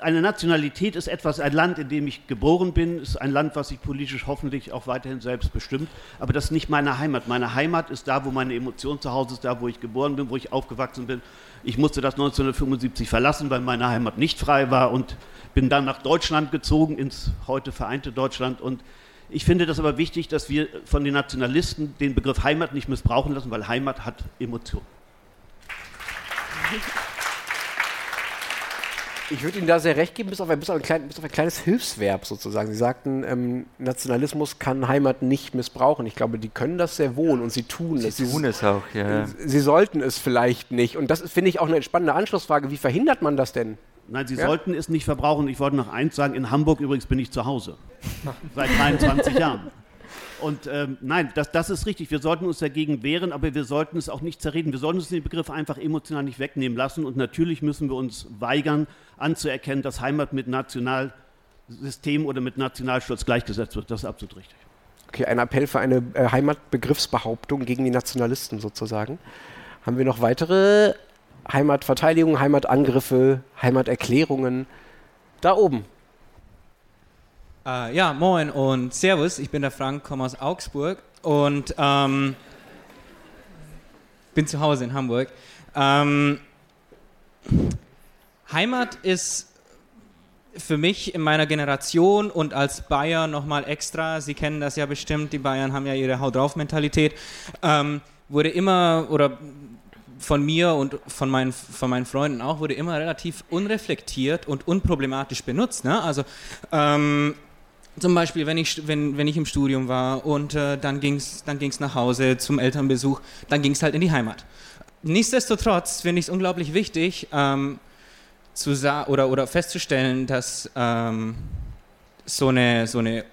eine Nationalität ist etwas, ein Land, in dem ich geboren bin, ist ein Land, was sich politisch hoffentlich auch weiterhin selbst bestimmt. Aber das ist nicht meine Heimat. Meine Heimat ist da, wo meine Emotion zu Hause ist, da, wo ich geboren bin, wo ich aufgewachsen bin. Ich musste das 1975 verlassen, weil meine Heimat nicht frei war und bin dann nach Deutschland gezogen, ins heute vereinte Deutschland. Und ich finde das aber wichtig, dass wir von den Nationalisten den Begriff Heimat nicht missbrauchen lassen, weil Heimat hat Emotion. (laughs) Ich würde Ihnen da sehr recht geben, bis auf ein, bis auf ein, klein, bis auf ein kleines Hilfsverb sozusagen. Sie sagten, ähm, Nationalismus kann Heimat nicht missbrauchen. Ich glaube, die können das sehr wohl und sie tun sie es. Sie tun es auch, ja. Sie sollten es vielleicht nicht. Und das finde ich auch eine spannende Anschlussfrage. Wie verhindert man das denn? Nein, Sie ja? sollten es nicht verbrauchen. Ich wollte noch eins sagen: In Hamburg übrigens bin ich zu Hause. Seit 23 Jahren. Und ähm, nein, das, das ist richtig. Wir sollten uns dagegen wehren, aber wir sollten es auch nicht zerreden. Wir sollten uns den Begriff einfach emotional nicht wegnehmen lassen. Und natürlich müssen wir uns weigern, anzuerkennen, dass Heimat mit Nationalsystem oder mit Nationalstolz gleichgesetzt wird. Das ist absolut richtig. Okay, ein Appell für eine äh, Heimatbegriffsbehauptung gegen die Nationalisten sozusagen. Haben wir noch weitere Heimatverteidigung, Heimatangriffe, Heimaterklärungen? Da oben. Äh, ja, moin und Servus, ich bin der Frank, komme aus Augsburg und ähm, bin zu Hause in Hamburg. Ähm, Heimat ist für mich in meiner Generation und als Bayer nochmal extra, Sie kennen das ja bestimmt, die Bayern haben ja ihre Haut drauf Mentalität, ähm, wurde immer oder von mir und von meinen, von meinen Freunden auch, wurde immer relativ unreflektiert und unproblematisch benutzt. Ne? Also ähm, zum Beispiel, wenn ich, wenn, wenn ich im Studium war und äh, dann ging es dann ging's nach Hause zum Elternbesuch, dann ging es halt in die Heimat. Nichtsdestotrotz finde ich es unglaublich wichtig, ähm, zu oder, oder festzustellen, dass ähm, so, eine, so eine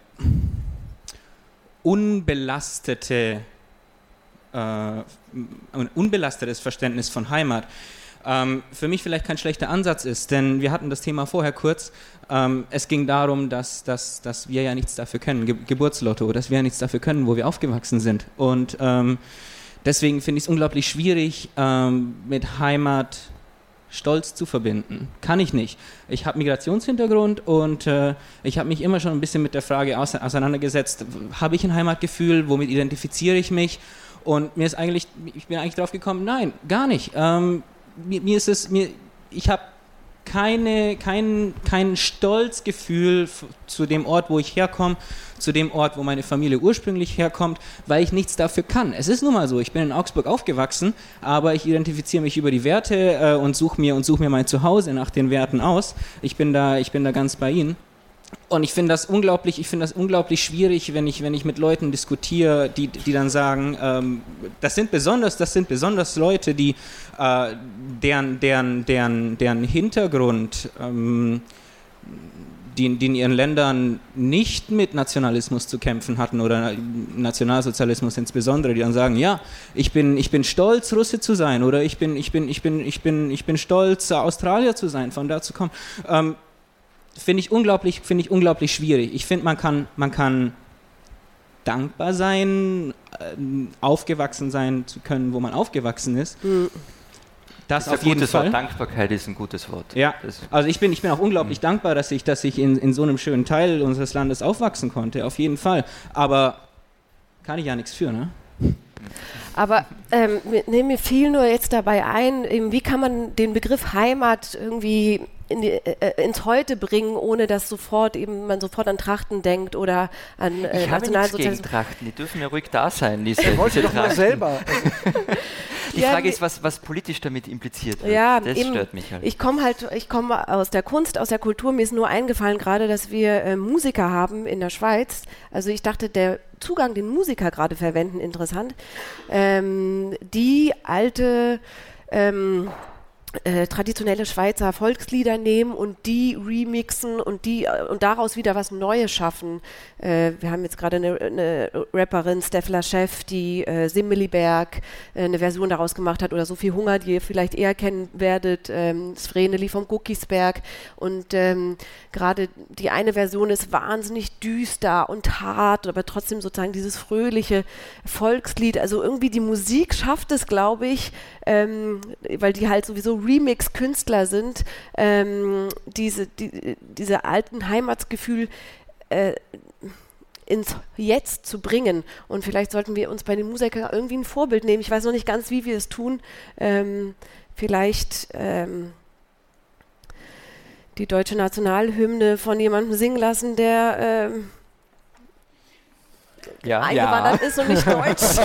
unbelastete, äh, ein unbelastetes Verständnis von Heimat ähm, für mich vielleicht kein schlechter Ansatz ist, denn wir hatten das Thema vorher kurz. Ähm, es ging darum, dass, dass, dass wir ja nichts dafür können, Ge Geburtslotto, dass wir ja nichts dafür können, wo wir aufgewachsen sind. Und ähm, deswegen finde ich es unglaublich schwierig, ähm, mit Heimat Stolz zu verbinden. Kann ich nicht. Ich habe Migrationshintergrund und äh, ich habe mich immer schon ein bisschen mit der Frage auseinandergesetzt, habe ich ein Heimatgefühl, womit identifiziere ich mich? Und mir ist eigentlich, ich bin eigentlich drauf gekommen, nein, gar nicht. Ähm, mir, mir ist es, mir, ich habe keine, kein, kein Stolzgefühl zu dem Ort, wo ich herkomme, zu dem Ort, wo meine Familie ursprünglich herkommt, weil ich nichts dafür kann. Es ist nun mal so, ich bin in Augsburg aufgewachsen, aber ich identifiziere mich über die Werte äh, und suche mir, such mir mein Zuhause nach den Werten aus. Ich bin da, ich bin da ganz bei Ihnen. Und ich finde das unglaublich, ich finde das unglaublich schwierig, wenn ich, wenn ich mit Leuten diskutiere, die, die dann sagen, ähm, das sind besonders, das sind besonders Leute, die äh, deren, deren, deren, deren Hintergrund ähm, die, die in ihren Ländern nicht mit Nationalismus zu kämpfen hatten oder Nationalsozialismus insbesondere, die dann sagen, ja, ich bin, ich bin stolz, Russe zu sein oder ich bin, ich bin, ich bin, ich bin, ich bin stolz, Australier zu sein, von da zu kommen. Ähm, finde ich unglaublich, ich unglaublich schwierig. Ich finde, man kann, man kann dankbar sein, äh, aufgewachsen sein zu können, wo man aufgewachsen ist. Mhm. Das, das auf jeden Fall. Wort. Dankbarkeit ist ein gutes Wort. Ja, also ich bin, ich bin auch unglaublich mhm. dankbar, dass ich, dass ich in, in so einem schönen Teil unseres Landes aufwachsen konnte, auf jeden Fall. Aber kann ich ja nichts für, ne? Aber ähm, mir, mir fiel nur jetzt dabei ein, wie kann man den Begriff Heimat irgendwie in die, äh, äh, ins Heute bringen, ohne dass sofort eben man sofort an Trachten denkt oder an äh, ich Nationalsozialismus. Gegen Trachten, die dürfen ja ruhig da sein, diese, er wollte diese doch mal selber. (laughs) die ja, Frage ist, was, was politisch damit impliziert wird. Ja, das eben, stört mich halt. Ich komme halt, ich komme aus der Kunst, aus der Kultur. Mir ist nur eingefallen gerade, dass wir äh, Musiker haben in der Schweiz. Also ich dachte, der Zugang, den Musiker gerade verwenden, interessant. Ähm, die alte ähm, äh, traditionelle Schweizer Volkslieder nehmen und die remixen und die äh, und daraus wieder was Neues schaffen. Äh, wir haben jetzt gerade eine, eine Rapperin, Steffler Chef, die äh, Simmeliberg äh, eine Version daraus gemacht hat oder Sophie Hunger, die ihr vielleicht eher kennen werdet, ähm, Vreneli vom Guckisberg und ähm, gerade die eine Version ist wahnsinnig düster und hart, aber trotzdem sozusagen dieses fröhliche Volkslied. Also irgendwie die Musik schafft es, glaube ich, ähm, weil die halt sowieso Remix-Künstler sind, ähm, diese, die, diese alten Heimatsgefühl äh, ins Jetzt zu bringen. Und vielleicht sollten wir uns bei den Musikern irgendwie ein Vorbild nehmen. Ich weiß noch nicht ganz, wie wir es tun. Ähm, vielleicht ähm, die deutsche Nationalhymne von jemandem singen lassen, der ähm, ja. eingewandert ja. ist und nicht Deutsch.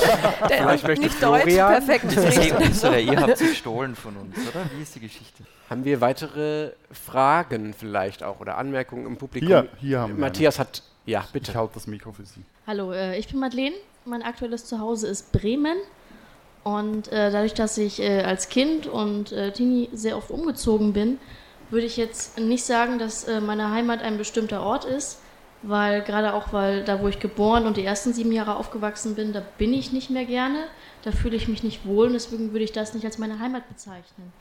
(laughs) der nicht Deutsch perfekt spricht. Oder ihr habt sie gestohlen von uns, oder? Wie ist die Geschichte? Haben wir weitere Fragen vielleicht auch oder Anmerkungen im Publikum? Hier, hier haben Matthias hat, ja, bitte. Ich halte das Mikro für Sie. Hallo, äh, ich bin Madeleine. Mein aktuelles Zuhause ist Bremen. Und äh, dadurch, dass ich äh, als Kind und äh, Teenie sehr oft umgezogen bin, würde ich jetzt nicht sagen, dass meine Heimat ein bestimmter Ort ist, weil gerade auch, weil da, wo ich geboren und die ersten sieben Jahre aufgewachsen bin, da bin ich nicht mehr gerne, da fühle ich mich nicht wohl und deswegen würde ich das nicht als meine Heimat bezeichnen.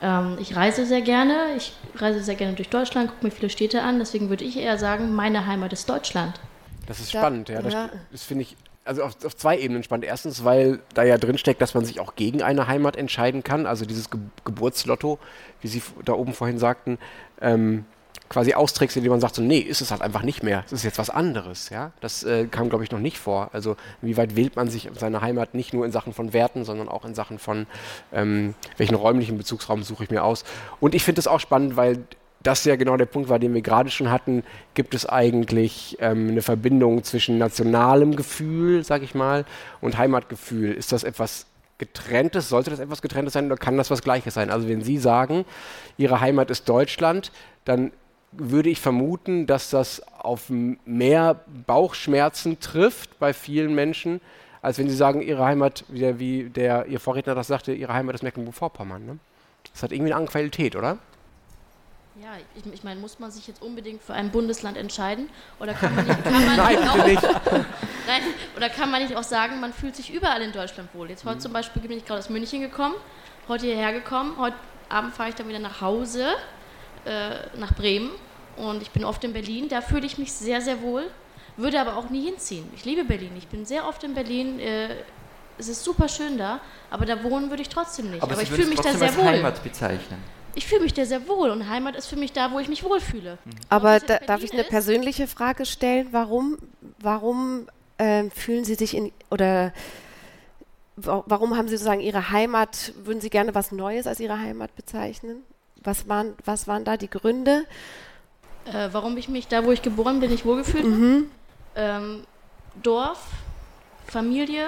Ähm, ich reise sehr gerne, ich reise sehr gerne durch Deutschland, gucke mir viele Städte an, deswegen würde ich eher sagen, meine Heimat ist Deutschland. Das ist spannend, ja. Das, ja. das finde ich also auf, auf, zwei Ebenen spannend. Erstens, weil da ja drin steckt, dass man sich auch gegen eine Heimat entscheiden kann. Also dieses Ge Geburtslotto, wie Sie da oben vorhin sagten, ähm, quasi austrägst, indem man sagt, so, nee, ist es halt einfach nicht mehr. Es ist jetzt was anderes, ja. Das äh, kam, glaube ich, noch nicht vor. Also, wie weit wählt man sich seine Heimat nicht nur in Sachen von Werten, sondern auch in Sachen von, ähm, welchen räumlichen Bezugsraum suche ich mir aus. Und ich finde es auch spannend, weil das ja genau der Punkt war, den wir gerade schon hatten. Gibt es eigentlich ähm, eine Verbindung zwischen nationalem Gefühl, sag ich mal, und Heimatgefühl? Ist das etwas getrenntes? Sollte das etwas getrenntes sein oder kann das was Gleiches sein? Also wenn Sie sagen, Ihre Heimat ist Deutschland, dann würde ich vermuten, dass das auf mehr Bauchschmerzen trifft bei vielen Menschen, als wenn sie sagen, ihre Heimat, wie der, wie der Ihr Vorredner das sagte, ihre Heimat ist Mecklenburg-Vorpommern. Ne? Das hat irgendwie eine andere Qualität, oder? Ja, ich, ich meine, muss man sich jetzt unbedingt für ein Bundesland entscheiden? Oder kann man nicht, kann man (laughs) Nein, auch, nicht. (laughs) Nein, oder kann man nicht auch sagen, man fühlt sich überall in Deutschland wohl? Jetzt heute mhm. zum Beispiel bin ich gerade aus München gekommen, heute hierher gekommen, heute Abend fahre ich dann wieder nach Hause äh, nach Bremen und ich bin oft in Berlin. Da fühle ich mich sehr, sehr wohl, würde aber auch nie hinziehen. Ich liebe Berlin. Ich bin sehr oft in Berlin. Äh, es ist super schön da, aber da wohnen würde ich trotzdem nicht. Aber, aber ich fühle mich da sehr wohl. Heimat bezeichnen. Ich fühle mich da sehr wohl und Heimat ist für mich da, wo ich mich wohlfühle. Mhm. Aber da, darf ich eine ist? persönliche Frage stellen? Warum, warum äh, fühlen Sie sich in oder warum haben Sie sozusagen Ihre Heimat, würden Sie gerne was Neues als Ihre Heimat bezeichnen? Was waren, was waren da die Gründe? Äh, warum ich mich da, wo ich geboren bin, nicht wohlgefühlt habe? Mhm. Ähm, Dorf, Familie.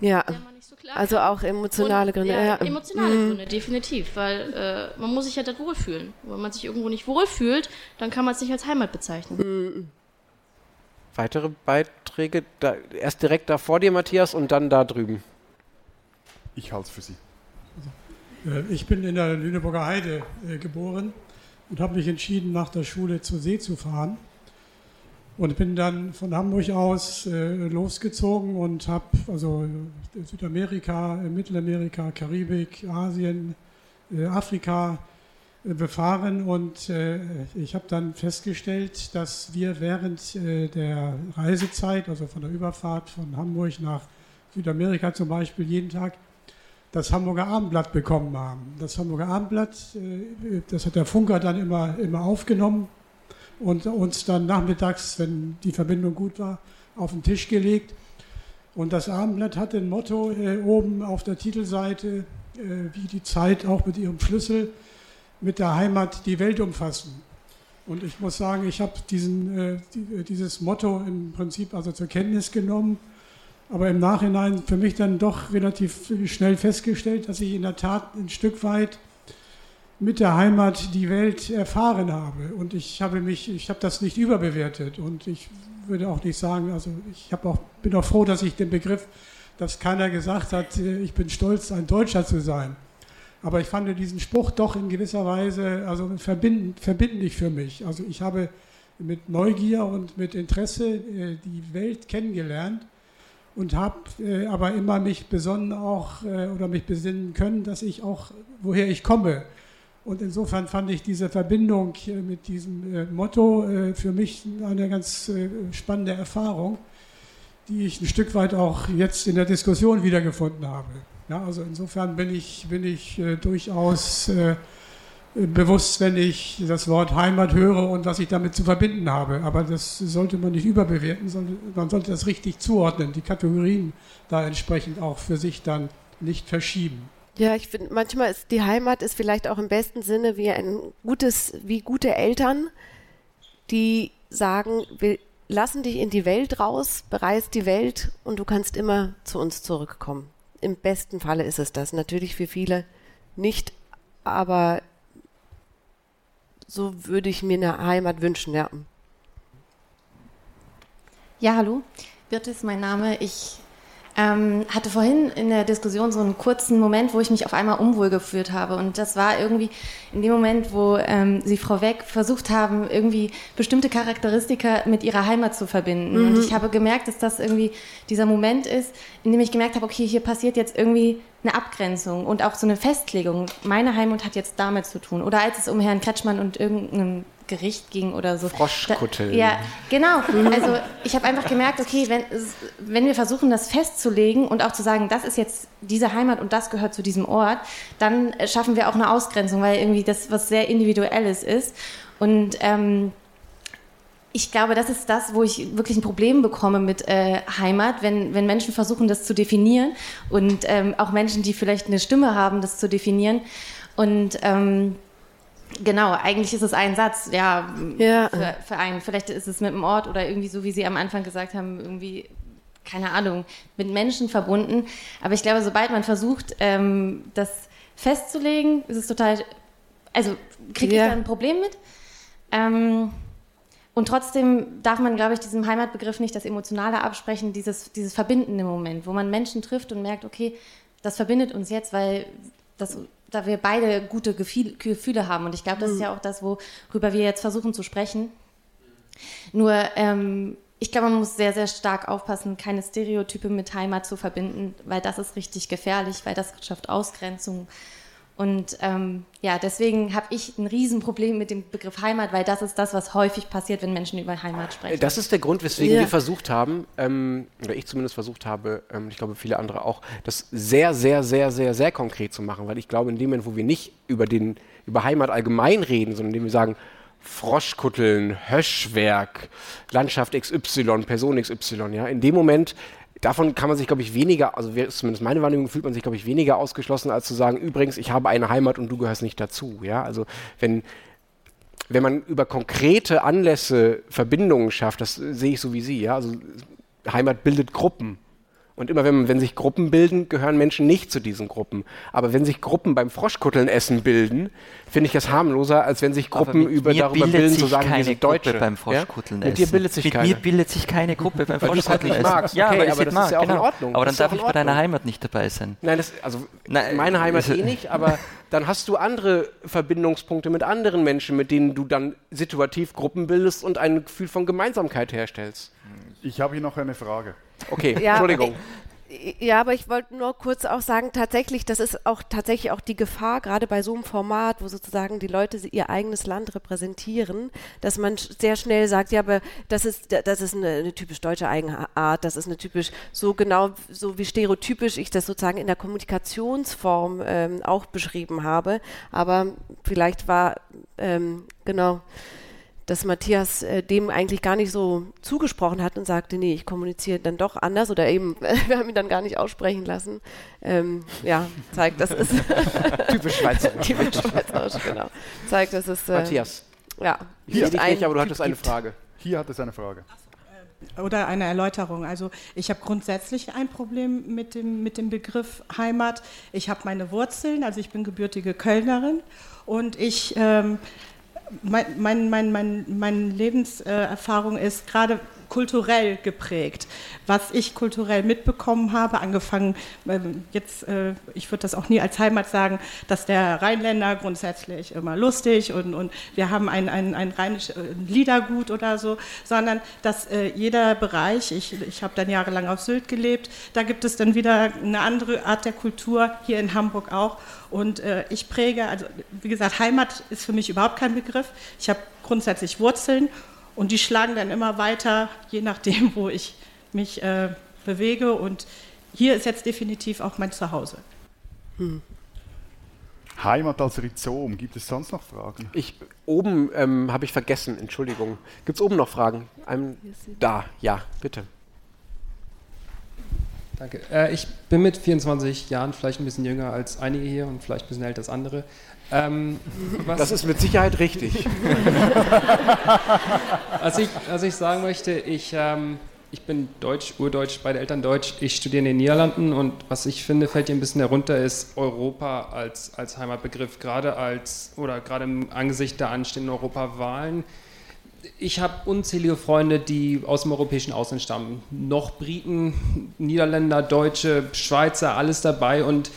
Ja. So also auch emotionale Gründe. Ja, ja. emotionale mhm. Gründe, definitiv, weil äh, man muss sich ja dort wohlfühlen. Wenn man sich irgendwo nicht wohlfühlt, dann kann man es nicht als Heimat bezeichnen. Mhm. Weitere Beiträge? Da, erst direkt da vor dir, Matthias, und dann da drüben. Ich halte es für Sie. Äh, ich bin in der Lüneburger Heide äh, geboren und habe mich entschieden, nach der Schule zur See zu fahren. Und bin dann von Hamburg aus äh, losgezogen und habe also Südamerika, Mittelamerika, Karibik, Asien, Afrika befahren und ich habe dann festgestellt, dass wir während der Reisezeit, also von der Überfahrt von Hamburg nach Südamerika zum Beispiel, jeden Tag das Hamburger Abendblatt bekommen haben. Das Hamburger Abendblatt, das hat der Funker dann immer, immer aufgenommen und uns dann nachmittags, wenn die Verbindung gut war, auf den Tisch gelegt. Und das Abendblatt hat ein Motto äh, oben auf der Titelseite, äh, wie die Zeit auch mit ihrem Schlüssel mit der Heimat die Welt umfassen. Und ich muss sagen, ich habe äh, die, dieses Motto im Prinzip also zur Kenntnis genommen, aber im Nachhinein für mich dann doch relativ schnell festgestellt, dass ich in der Tat ein Stück weit mit der Heimat die Welt erfahren habe. Und ich habe mich, ich habe das nicht überbewertet. Und ich würde auch nicht sagen, also ich habe auch, bin auch froh, dass ich den Begriff, dass keiner gesagt hat, äh, ich bin stolz, ein Deutscher zu sein. Aber ich fand diesen Spruch doch in gewisser Weise also verbindend, verbindlich für mich. Also ich habe mit Neugier und mit Interesse äh, die Welt kennengelernt und habe äh, aber immer mich besonnen auch oder mich besinnen können, dass ich auch, woher ich komme, und insofern fand ich diese Verbindung mit diesem äh, Motto äh, für mich eine ganz äh, spannende Erfahrung, die ich ein Stück weit auch jetzt in der Diskussion wiedergefunden habe. Ja, also insofern bin ich, bin ich durchaus bewusst, wenn ich das Wort Heimat höre und was ich damit zu verbinden habe. Aber das sollte man nicht überbewerten, sondern man sollte das richtig zuordnen, die Kategorien da entsprechend auch für sich dann nicht verschieben. Ja, ich finde, manchmal ist die Heimat ist vielleicht auch im besten Sinne wie ein gutes, wie gute Eltern, die sagen, wir lassen dich in die Welt raus, bereist die Welt und du kannst immer zu uns zurückkommen. Im besten Falle ist es das. Natürlich für viele nicht, aber so würde ich mir eine Heimat wünschen, ja. Ja, hallo. Birte ist mein Name. Ich ähm, hatte vorhin in der Diskussion so einen kurzen Moment, wo ich mich auf einmal unwohl gefühlt habe. Und das war irgendwie in dem Moment, wo ähm, Sie, Frau Weck, versucht haben, irgendwie bestimmte Charakteristika mit ihrer Heimat zu verbinden. Mhm. Und ich habe gemerkt, dass das irgendwie dieser Moment ist, in dem ich gemerkt habe, okay, hier passiert jetzt irgendwie eine Abgrenzung und auch so eine Festlegung. Meine Heimat hat jetzt damit zu tun. Oder als es um Herrn Kretschmann und irgendeinem Gericht ging oder so. Froschkutteln. Ja, genau. Also ich habe einfach gemerkt, okay, wenn, wenn wir versuchen, das festzulegen und auch zu sagen, das ist jetzt diese Heimat und das gehört zu diesem Ort, dann schaffen wir auch eine Ausgrenzung, weil irgendwie das was sehr Individuelles ist. Und ähm, ich glaube, das ist das, wo ich wirklich ein Problem bekomme mit äh, Heimat, wenn, wenn Menschen versuchen, das zu definieren und ähm, auch Menschen, die vielleicht eine Stimme haben, das zu definieren. Und ähm, Genau, eigentlich ist es ein Satz, ja, ja. Für, für, einen. Vielleicht ist es mit einem Ort oder irgendwie so, wie Sie am Anfang gesagt haben, irgendwie, keine Ahnung, mit Menschen verbunden. Aber ich glaube, sobald man versucht, ähm, das festzulegen, ist es total, also kriege ich ja. da ein Problem mit. Ähm, und trotzdem darf man, glaube ich, diesem Heimatbegriff nicht das Emotionale absprechen, dieses, dieses verbindende Moment, wo man Menschen trifft und merkt, okay, das verbindet uns jetzt, weil das da wir beide gute Gefühle haben. Und ich glaube, das ist mhm. ja auch das, worüber wir jetzt versuchen zu sprechen. Nur, ähm, ich glaube, man muss sehr, sehr stark aufpassen, keine Stereotype mit Heimat zu verbinden, weil das ist richtig gefährlich, weil das schafft Ausgrenzung. Und ähm, ja, deswegen habe ich ein Riesenproblem mit dem Begriff Heimat, weil das ist das, was häufig passiert, wenn Menschen über Heimat sprechen. Das ist der Grund, weswegen ja. wir versucht haben, ähm, oder ich zumindest versucht habe, ähm, ich glaube viele andere auch, das sehr, sehr, sehr, sehr, sehr konkret zu machen, weil ich glaube, in dem Moment, wo wir nicht über, den, über Heimat allgemein reden, sondern indem wir sagen, Froschkutteln, Höschwerk, Landschaft XY, Person XY, ja, in dem Moment davon kann man sich, glaube ich, weniger, also zumindest meine Wahrnehmung, fühlt man sich, glaube ich, weniger ausgeschlossen, als zu sagen, übrigens, ich habe eine Heimat und du gehörst nicht dazu. Ja? Also wenn, wenn man über konkrete Anlässe Verbindungen schafft, das sehe ich so wie Sie, ja, also Heimat bildet Gruppen. Und immer wenn, wenn sich Gruppen bilden, gehören Menschen nicht zu diesen Gruppen. Aber wenn sich Gruppen beim Froschkutteln essen bilden, finde ich das harmloser, als wenn sich Gruppen über, darüber bilden, zu sagen, wir sind Deutsche. beim Froschkutteln ja? Mit dir bildet sich Mit keine. mir bildet sich keine Gruppe beim es halt. Ja, Okay, weil ich aber das mag, ist ja auch in genau. Ordnung. Aber dann darf ich in bei deiner. Heimat nicht dabei sein. Nein, das, also Nein, meine Heimat also- eh nicht, aber dann hast du andere Verbindungspunkte mit anderen Menschen, mit denen du dann situativ Gruppen bildest und ein Gefühl von Gemeinsamkeit herstellst. Ich habe hier noch eine Frage. Okay, Ja, Entschuldigung. Ja, aber ich wollte nur kurz auch sagen, tatsächlich, das ist auch tatsächlich auch die Gefahr, gerade bei so einem Format, wo sozusagen die Leute ihr eigenes Land repräsentieren, dass man sehr schnell sagt, ja, aber das ist, das ist eine, eine typisch deutsche Eigenart, das ist eine typisch, so genau, so wie stereotypisch ich das sozusagen in der Kommunikationsform ähm, auch beschrieben habe. Aber vielleicht war, ähm, genau, dass Matthias äh, dem eigentlich gar nicht so zugesprochen hat und sagte, nee, ich kommuniziere dann doch anders oder eben, (laughs) wir haben ihn dann gar nicht aussprechen lassen. Ähm, ja, zeigt, das ist (laughs) Typisch Schweizer. typisch schweizerisch, genau. Zeigt, dass es äh, Matthias. ja, Ich sehe dich ein nicht, aber du hattest eine. Frage. Hier hat es eine Frage. Oder eine Erläuterung. Also ich habe grundsätzlich ein Problem mit dem, mit dem Begriff Heimat. Ich habe meine Wurzeln, also ich bin gebürtige Kölnerin und ich, ähm, mein, mein, mein, mein, meine Lebenserfahrung ist gerade kulturell geprägt. Was ich kulturell mitbekommen habe, angefangen, ähm, jetzt, äh, ich würde das auch nie als Heimat sagen, dass der Rheinländer grundsätzlich immer lustig und, und wir haben ein, ein, ein rheinisches äh, Liedergut oder so, sondern dass äh, jeder Bereich, ich, ich habe dann jahrelang auf Sylt gelebt, da gibt es dann wieder eine andere Art der Kultur, hier in Hamburg auch. Und äh, ich präge, also wie gesagt, Heimat ist für mich überhaupt kein Begriff. Ich habe grundsätzlich Wurzeln und die schlagen dann immer weiter, je nachdem, wo ich mich äh, bewege. Und hier ist jetzt definitiv auch mein Zuhause. Heimat als Rhizom. Gibt es sonst noch Fragen? Ich, oben ähm, habe ich vergessen, Entschuldigung. Gibt es oben noch Fragen? Einem, da, ja, bitte. Danke. Äh, ich bin mit 24 Jahren vielleicht ein bisschen jünger als einige hier und vielleicht ein bisschen älter als andere. Ähm, Das ist mit Sicherheit richtig. (laughs) was, ich, was ich sagen möchte, ich, ähm, ich bin Deutsch, Urdeutsch, beide Eltern Deutsch. Ich studiere in den Niederlanden und was ich finde, fällt hier ein bisschen herunter, ist Europa als, als Heimatbegriff, gerade als oder gerade im Angesicht der anstehenden Europawahlen. Ich habe unzählige Freunde, die aus dem europäischen Ausland stammen. Noch Briten, Niederländer, Deutsche, Schweizer, alles dabei und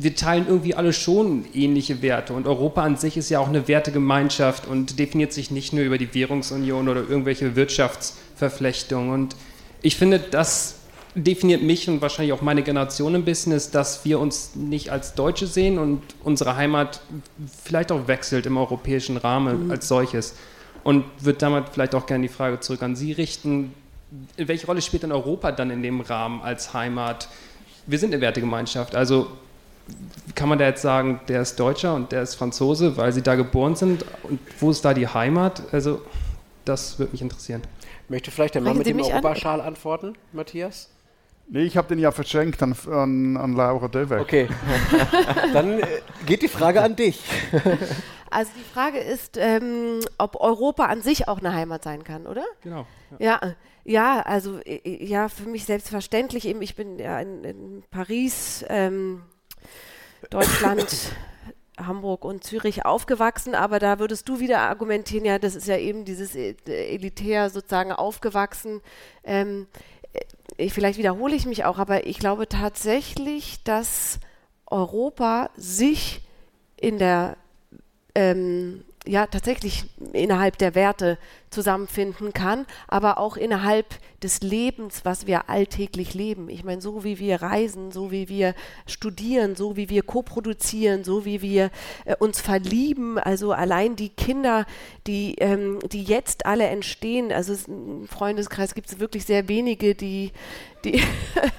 wir teilen irgendwie alle schon ähnliche Werte. Und Europa an sich ist ja auch eine Wertegemeinschaft und definiert sich nicht nur über die Währungsunion oder irgendwelche Wirtschaftsverflechtungen. Und ich finde, das definiert mich und wahrscheinlich auch meine Generation ein bisschen, ist, dass wir uns nicht als Deutsche sehen und unsere Heimat vielleicht auch wechselt im europäischen Rahmen als solches. Und würde damit vielleicht auch gerne die Frage zurück an Sie richten. Welche Rolle spielt denn Europa dann in dem Rahmen als Heimat? Wir sind eine Wertegemeinschaft, also kann man da jetzt sagen, der ist Deutscher und der ist Franzose, weil sie da geboren sind? Und wo ist da die Heimat? Also, das würde mich interessieren. Möchte vielleicht der Mann Sprechen mit Sie dem mich an? Europaschal antworten, Matthias? Nee, ich habe den ja verschenkt an, an, an Laura Döweck. Okay. (laughs) Dann äh, geht die Frage an dich. (laughs) Also die Frage ist, ähm, ob Europa an sich auch eine Heimat sein kann, oder? Genau. Ja, ja, also äh, ja, für mich selbstverständlich eben, ich bin ja in, in Paris, ähm, Deutschland, Hamburg und Zürich aufgewachsen, aber da würdest du wieder argumentieren, ja, das ist ja eben dieses äh, elitär sozusagen aufgewachsen. Ähm, äh, vielleicht wiederhole ich mich auch, aber ich glaube tatsächlich, dass Europa sich in der ähm, ja tatsächlich innerhalb der Werte zusammenfinden kann, aber auch innerhalb des Lebens, was wir alltäglich leben. Ich meine, so wie wir reisen, so wie wir studieren, so wie wir koproduzieren, so wie wir äh, uns verlieben, also allein die Kinder, die, ähm, die jetzt alle entstehen, also im Freundeskreis gibt es wirklich sehr wenige, die, die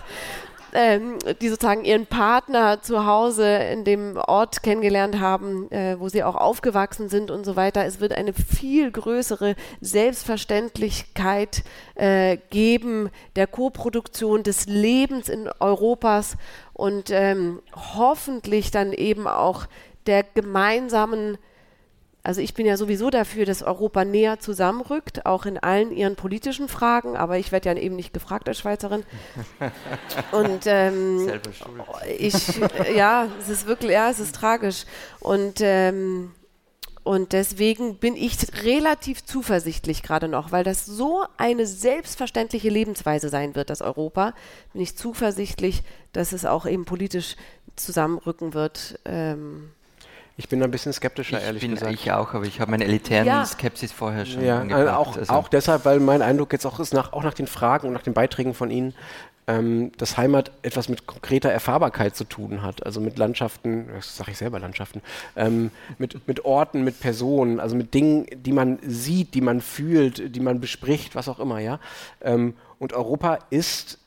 (laughs) ähm, die sozusagen ihren Partner zu Hause in dem Ort kennengelernt haben, äh, wo sie auch aufgewachsen sind und so weiter. Es wird eine viel größere Selbstverständlichkeit äh, geben der Koproduktion des Lebens in Europas und ähm, hoffentlich dann eben auch der gemeinsamen Also ich bin ja sowieso dafür, dass Europa näher zusammenrückt, auch in allen ihren politischen Fragen, aber ich werde ja eben nicht gefragt als Schweizerin. (laughs) Und ähm, ich, ja, es ist wirklich, ja, es ist tragisch. Und ähm, und deswegen bin ich relativ zuversichtlich gerade noch, weil das so eine selbstverständliche Lebensweise sein wird, das Europa, bin ich zuversichtlich, dass es auch eben politisch zusammenrücken wird. Ähm, Ich bin ein bisschen skeptischer, Ich ehrlich bin gesagt. ich auch, aber ich habe meine elitären Ja. Skepsis vorher schon Ja, angebracht. äh, auch, Also- auch deshalb, weil mein Eindruck jetzt auch ist, nach, auch nach den Fragen und nach den Beiträgen von Ihnen, ähm, dass Heimat etwas mit konkreter Erfahrbarkeit zu tun hat. Also mit Landschaften, das sage ich selber Landschaften, ähm, mit, mit Orten, mit Personen, also mit Dingen, die man sieht, die man fühlt, die man bespricht, was auch immer, ja. Ähm, und Europa ist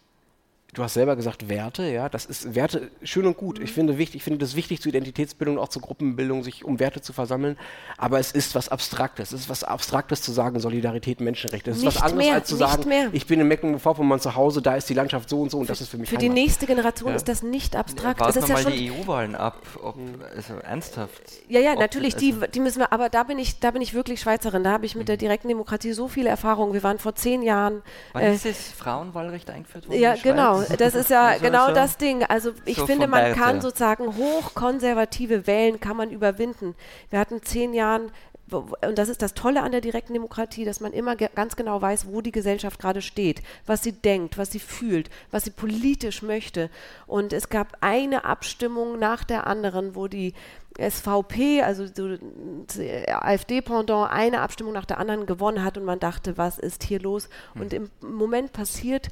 Du hast selber gesagt Werte, ja, das ist Werte schön und gut. Ich finde wichtig, ich finde das wichtig zur Identitätsbildung, auch zur Gruppenbildung, sich um Werte zu versammeln. Aber es ist was Abstraktes. Es ist was Abstraktes zu sagen, Solidarität, Menschenrechte. Es ist was Nicht anderes mehr, als zu nicht sagen, mehr. ich bin in Mecklenburg-Vorpommern zu Hause, da ist die Landschaft so und so und das ist für mich für die Heimat. nächste Generation Ja. ist das nicht abstrakt. Warten es ist wir ja mal schon die EU-Wahlen ab, ob, also ernsthaft. Ja, ja, natürlich, die, die müssen wir, aber da bin ich, da bin ich wirklich Schweizerin. Da habe ich mit der direkten Demokratie so viele Erfahrungen. Wir waren vor zehn Jahren. Wann äh, ist das Frauenwahlrecht eingeführt worden? ja, in der genau. Schweiz? Das ist ja (laughs) Also genau so- das Ding. Also ich so finde, man kann sozusagen hochkonservative Wellen kann man überwinden. Wir hatten zehn Jahren und das ist das Tolle an der direkten Demokratie, dass man immer ge ganz genau weiß, wo die Gesellschaft gerade steht, was sie denkt, was sie fühlt, was sie politisch möchte. Und es gab eine Abstimmung nach der anderen, wo die SVP, also so, äh, AfD-Pendant, eine Abstimmung nach der anderen gewonnen hat und man dachte, was ist hier los? Und im Moment passiert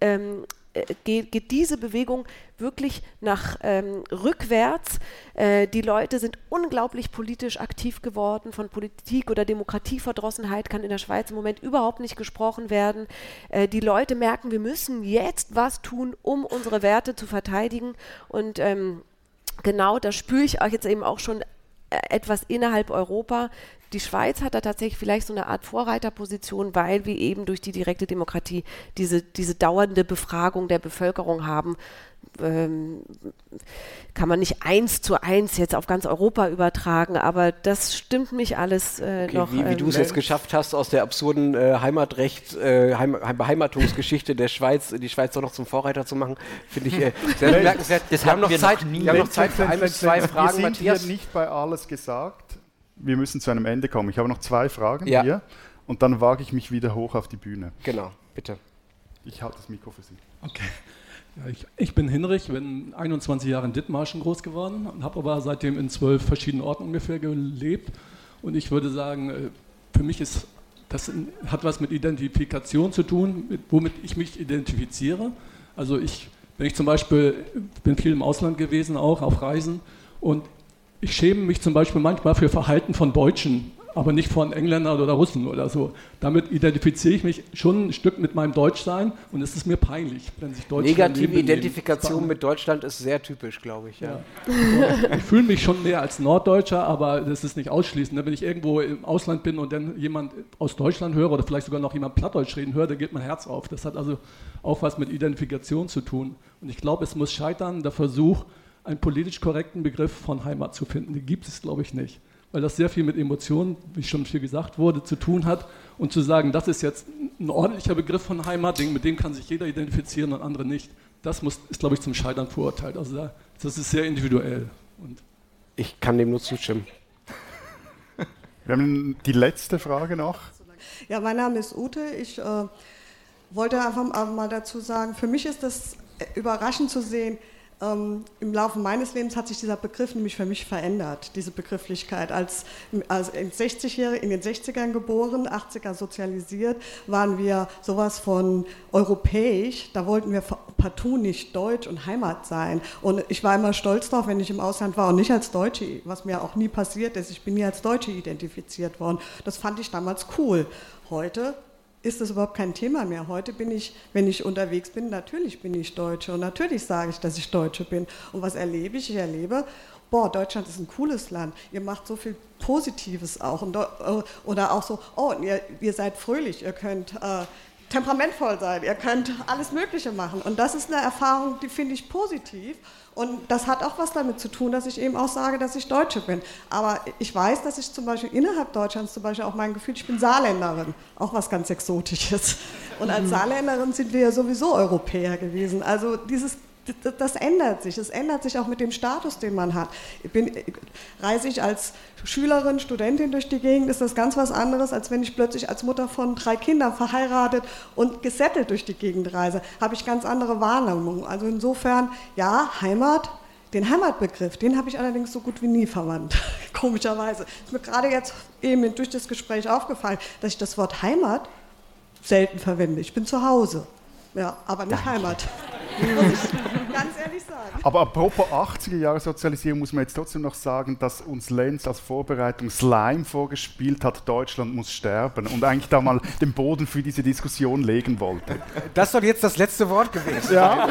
ähm, äh, geht, geht diese Bewegung wirklich nach ähm, rückwärts. Äh, die Leute sind unglaublich politisch aktiv geworden. Von Politik oder Demokratieverdrossenheit kann in der Schweiz im Moment überhaupt nicht gesprochen werden. Äh, die Leute merken, wir müssen jetzt was tun, um unsere Werte zu verteidigen. Und ähm, genau das spüre ich auch jetzt eben auch schon äh, etwas innerhalb Europa. Die Schweiz hat da tatsächlich vielleicht so eine Art Vorreiterposition, weil wir eben durch die direkte Demokratie diese, diese dauernde Befragung der Bevölkerung haben. Ähm, kann man nicht eins zu eins jetzt auf ganz Europa übertragen, aber das stimmt mich alles äh, Okay, noch. wie, wie ähm, du es jetzt geschafft hast, aus der absurden äh, Heimatrecht, äh, Heim Beheimatungsgeschichte der Schweiz, die Schweiz doch noch zum Vorreiter zu machen, finde ich äh, sehr bemerkenswert. Das wir haben noch wir Zeit, noch nie. wir haben noch Zeit für ein bis zwei Fragen, Wir sind Matthias. hier nicht bei alles gesagt. Wir müssen zu einem Ende kommen. Ich habe noch zwei Fragen Ja. hier und dann wage ich mich wieder hoch auf die Bühne. Genau, bitte. Ich halte das Mikro für Sie. Okay. Ja, ich, ich bin Hinrich, bin 21 Jahre in Dithmarschen groß geworden und habe aber seitdem in zwölf verschiedenen Orten ungefähr gelebt. Und ich würde sagen, äh, für mich ist das hat was mit Identifikation zu tun, mit, womit ich mich identifiziere. Also ich, wenn ich zum Beispiel, bin viel im Ausland gewesen, auch auf Reisen und ich schäme mich zum Beispiel manchmal für Verhalten von Deutschen, aber nicht von Engländern oder Russen oder so. Damit identifiziere ich mich schon ein Stück mit meinem Deutschsein und es ist mir peinlich, wenn sich Deutsche Negative. Identifikation mit Deutschland ist sehr typisch, glaube ich. Ja. Ja. Ich fühle mich schon mehr als Norddeutscher, aber das ist nicht ausschließend. Wenn ich irgendwo im Ausland bin und dann jemand aus Deutschland höre oder vielleicht sogar noch jemand Plattdeutsch reden höre, dann geht mein Herz auf. Das hat also auch was mit Identifikation zu tun. Und ich glaube, es muss scheitern, der Versuch, einen politisch korrekten Begriff von Heimat zu finden. Den gibt es, glaube ich, nicht. Weil das sehr viel mit Emotionen, wie schon viel gesagt wurde, zu tun hat. Und zu sagen, das ist jetzt ein ordentlicher Begriff von Heimat, mit dem kann sich jeder identifizieren und andere nicht, das muss, ist, glaube ich, zum Scheitern verurteilt. Also da, das ist sehr individuell. Und Ich kann dem nur zustimmen. (laughs) Wir haben die letzte Frage noch. Ja, mein Name ist Ute. Ich äh, wollte einfach mal- mal dazu sagen, für mich ist das äh, überraschend zu sehen, ähm, im Laufe meines Lebens hat sich dieser Begriff nämlich für mich verändert, diese Begrifflichkeit. Als, als in, 60 in den 60ern geboren, 80er sozialisiert, waren wir sowas von europäisch. Da wollten wir partout nicht Deutsch und Heimat sein. Und ich war immer stolz darauf, wenn ich im Ausland war und nicht als Deutsche, was mir auch nie passiert ist. Ich bin nie als Deutsche identifiziert worden. Das fand ich damals cool. Heute ist das überhaupt kein Thema mehr. Heute bin ich, wenn ich unterwegs bin, natürlich bin ich Deutsche und natürlich sage ich, dass ich Deutsche bin. Und was erlebe ich? Ich erlebe, boah, Deutschland ist ein cooles Land. Ihr macht so viel Positives auch. Und, äh, oder auch so, oh, ihr, ihr seid fröhlich, ihr könnt äh, temperamentvoll sein, ihr könnt alles Mögliche machen. Und das ist eine Erfahrung, die finde ich positiv. Und das hat auch was damit zu tun, dass ich eben auch sage, dass ich Deutsche bin. Aber ich weiß, dass ich zum Beispiel innerhalb Deutschlands zum Beispiel auch mein Gefühl, ich bin Saarländerin, auch was ganz Exotisches. Und als mhm. Saarländerin sind wir ja sowieso Europäer gewesen. Also dieses das ändert sich. Es ändert sich auch mit dem Status, den man hat. Bin, reise ich als Schülerin, Studentin durch die Gegend, ist das ganz was anderes, als wenn ich plötzlich als Mutter von drei Kindern verheiratet und gesettelt durch die Gegend reise. Habe ich ganz andere Wahrnehmungen. Also insofern, ja, Heimat, den Heimatbegriff, den habe ich allerdings so gut wie nie verwandt, (laughs) komischerweise. Ist mir gerade jetzt eben durch das Gespräch aufgefallen, dass ich das Wort Heimat selten verwende. Ich bin zu Hause, ja, aber nicht Danke. Heimat. Muss ich ganz ehrlich sagen. Aber apropos 80er Jahre Sozialisierung muss man jetzt trotzdem noch sagen, dass uns Lenz als Vorbereitung Slime vorgespielt hat, Deutschland muss sterben und eigentlich da mal den Boden für diese Diskussion legen wollte. Das soll jetzt das letzte Wort gewesen ja.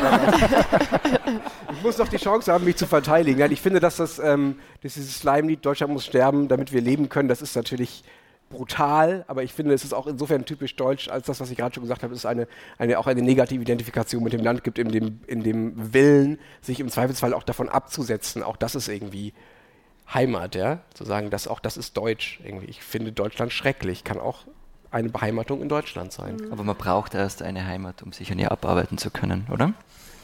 Ich muss doch die Chance haben, mich zu verteidigen. Ich finde, dass das, ähm, dieses Slime-Lied Deutschland muss sterben, damit wir leben können, das ist natürlich brutal, aber ich finde, es ist auch insofern typisch deutsch, als das, was ich gerade schon gesagt habe, es ist eine, eine, auch eine negative Identifikation mit dem Land gibt, in dem, in dem Willen, sich im Zweifelsfall auch davon abzusetzen. Auch das ist irgendwie Heimat, ja, zu sagen, dass auch das ist deutsch. Irgendwie. Ich finde Deutschland schrecklich, kann auch eine Beheimatung in Deutschland sein. Mhm. Aber man braucht erst eine Heimat, um sich an ihr abarbeiten zu können, oder?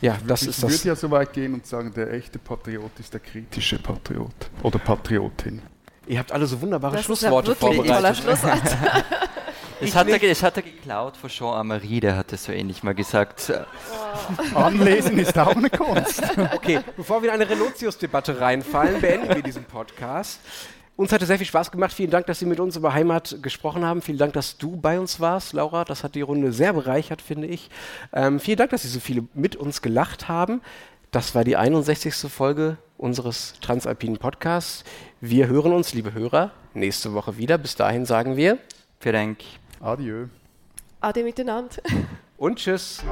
Ja, das ich ist das. Ich würde ja so weit gehen und sagen, der echte Patriot ist der kritische Patriot oder Patriotin. Ihr habt alle so wunderbare das Schlussworte ist ja vorbereitet. Schlusswort. (laughs) (laughs) es, hat er, es hat er geklaut von Jean Amery, der hat es so ähnlich mal gesagt. Oh. Anlesen ist auch eine Kunst. (laughs) okay, bevor wir in eine Relotius-Debatte reinfallen, beenden wir diesen Podcast. Uns hat es sehr viel Spaß gemacht. Vielen Dank, dass Sie mit uns über Heimat gesprochen haben. Vielen Dank, dass du bei uns warst, Laura. Das hat die Runde sehr bereichert, finde ich. Ähm, vielen Dank, dass Sie so viele mit uns gelacht haben. Das war die 61. Folge unseres Transalpinen Podcasts. Wir hören uns, liebe Hörer, nächste Woche wieder. Bis dahin sagen wir Vielen Dank. Adieu. Ade miteinander. Und tschüss.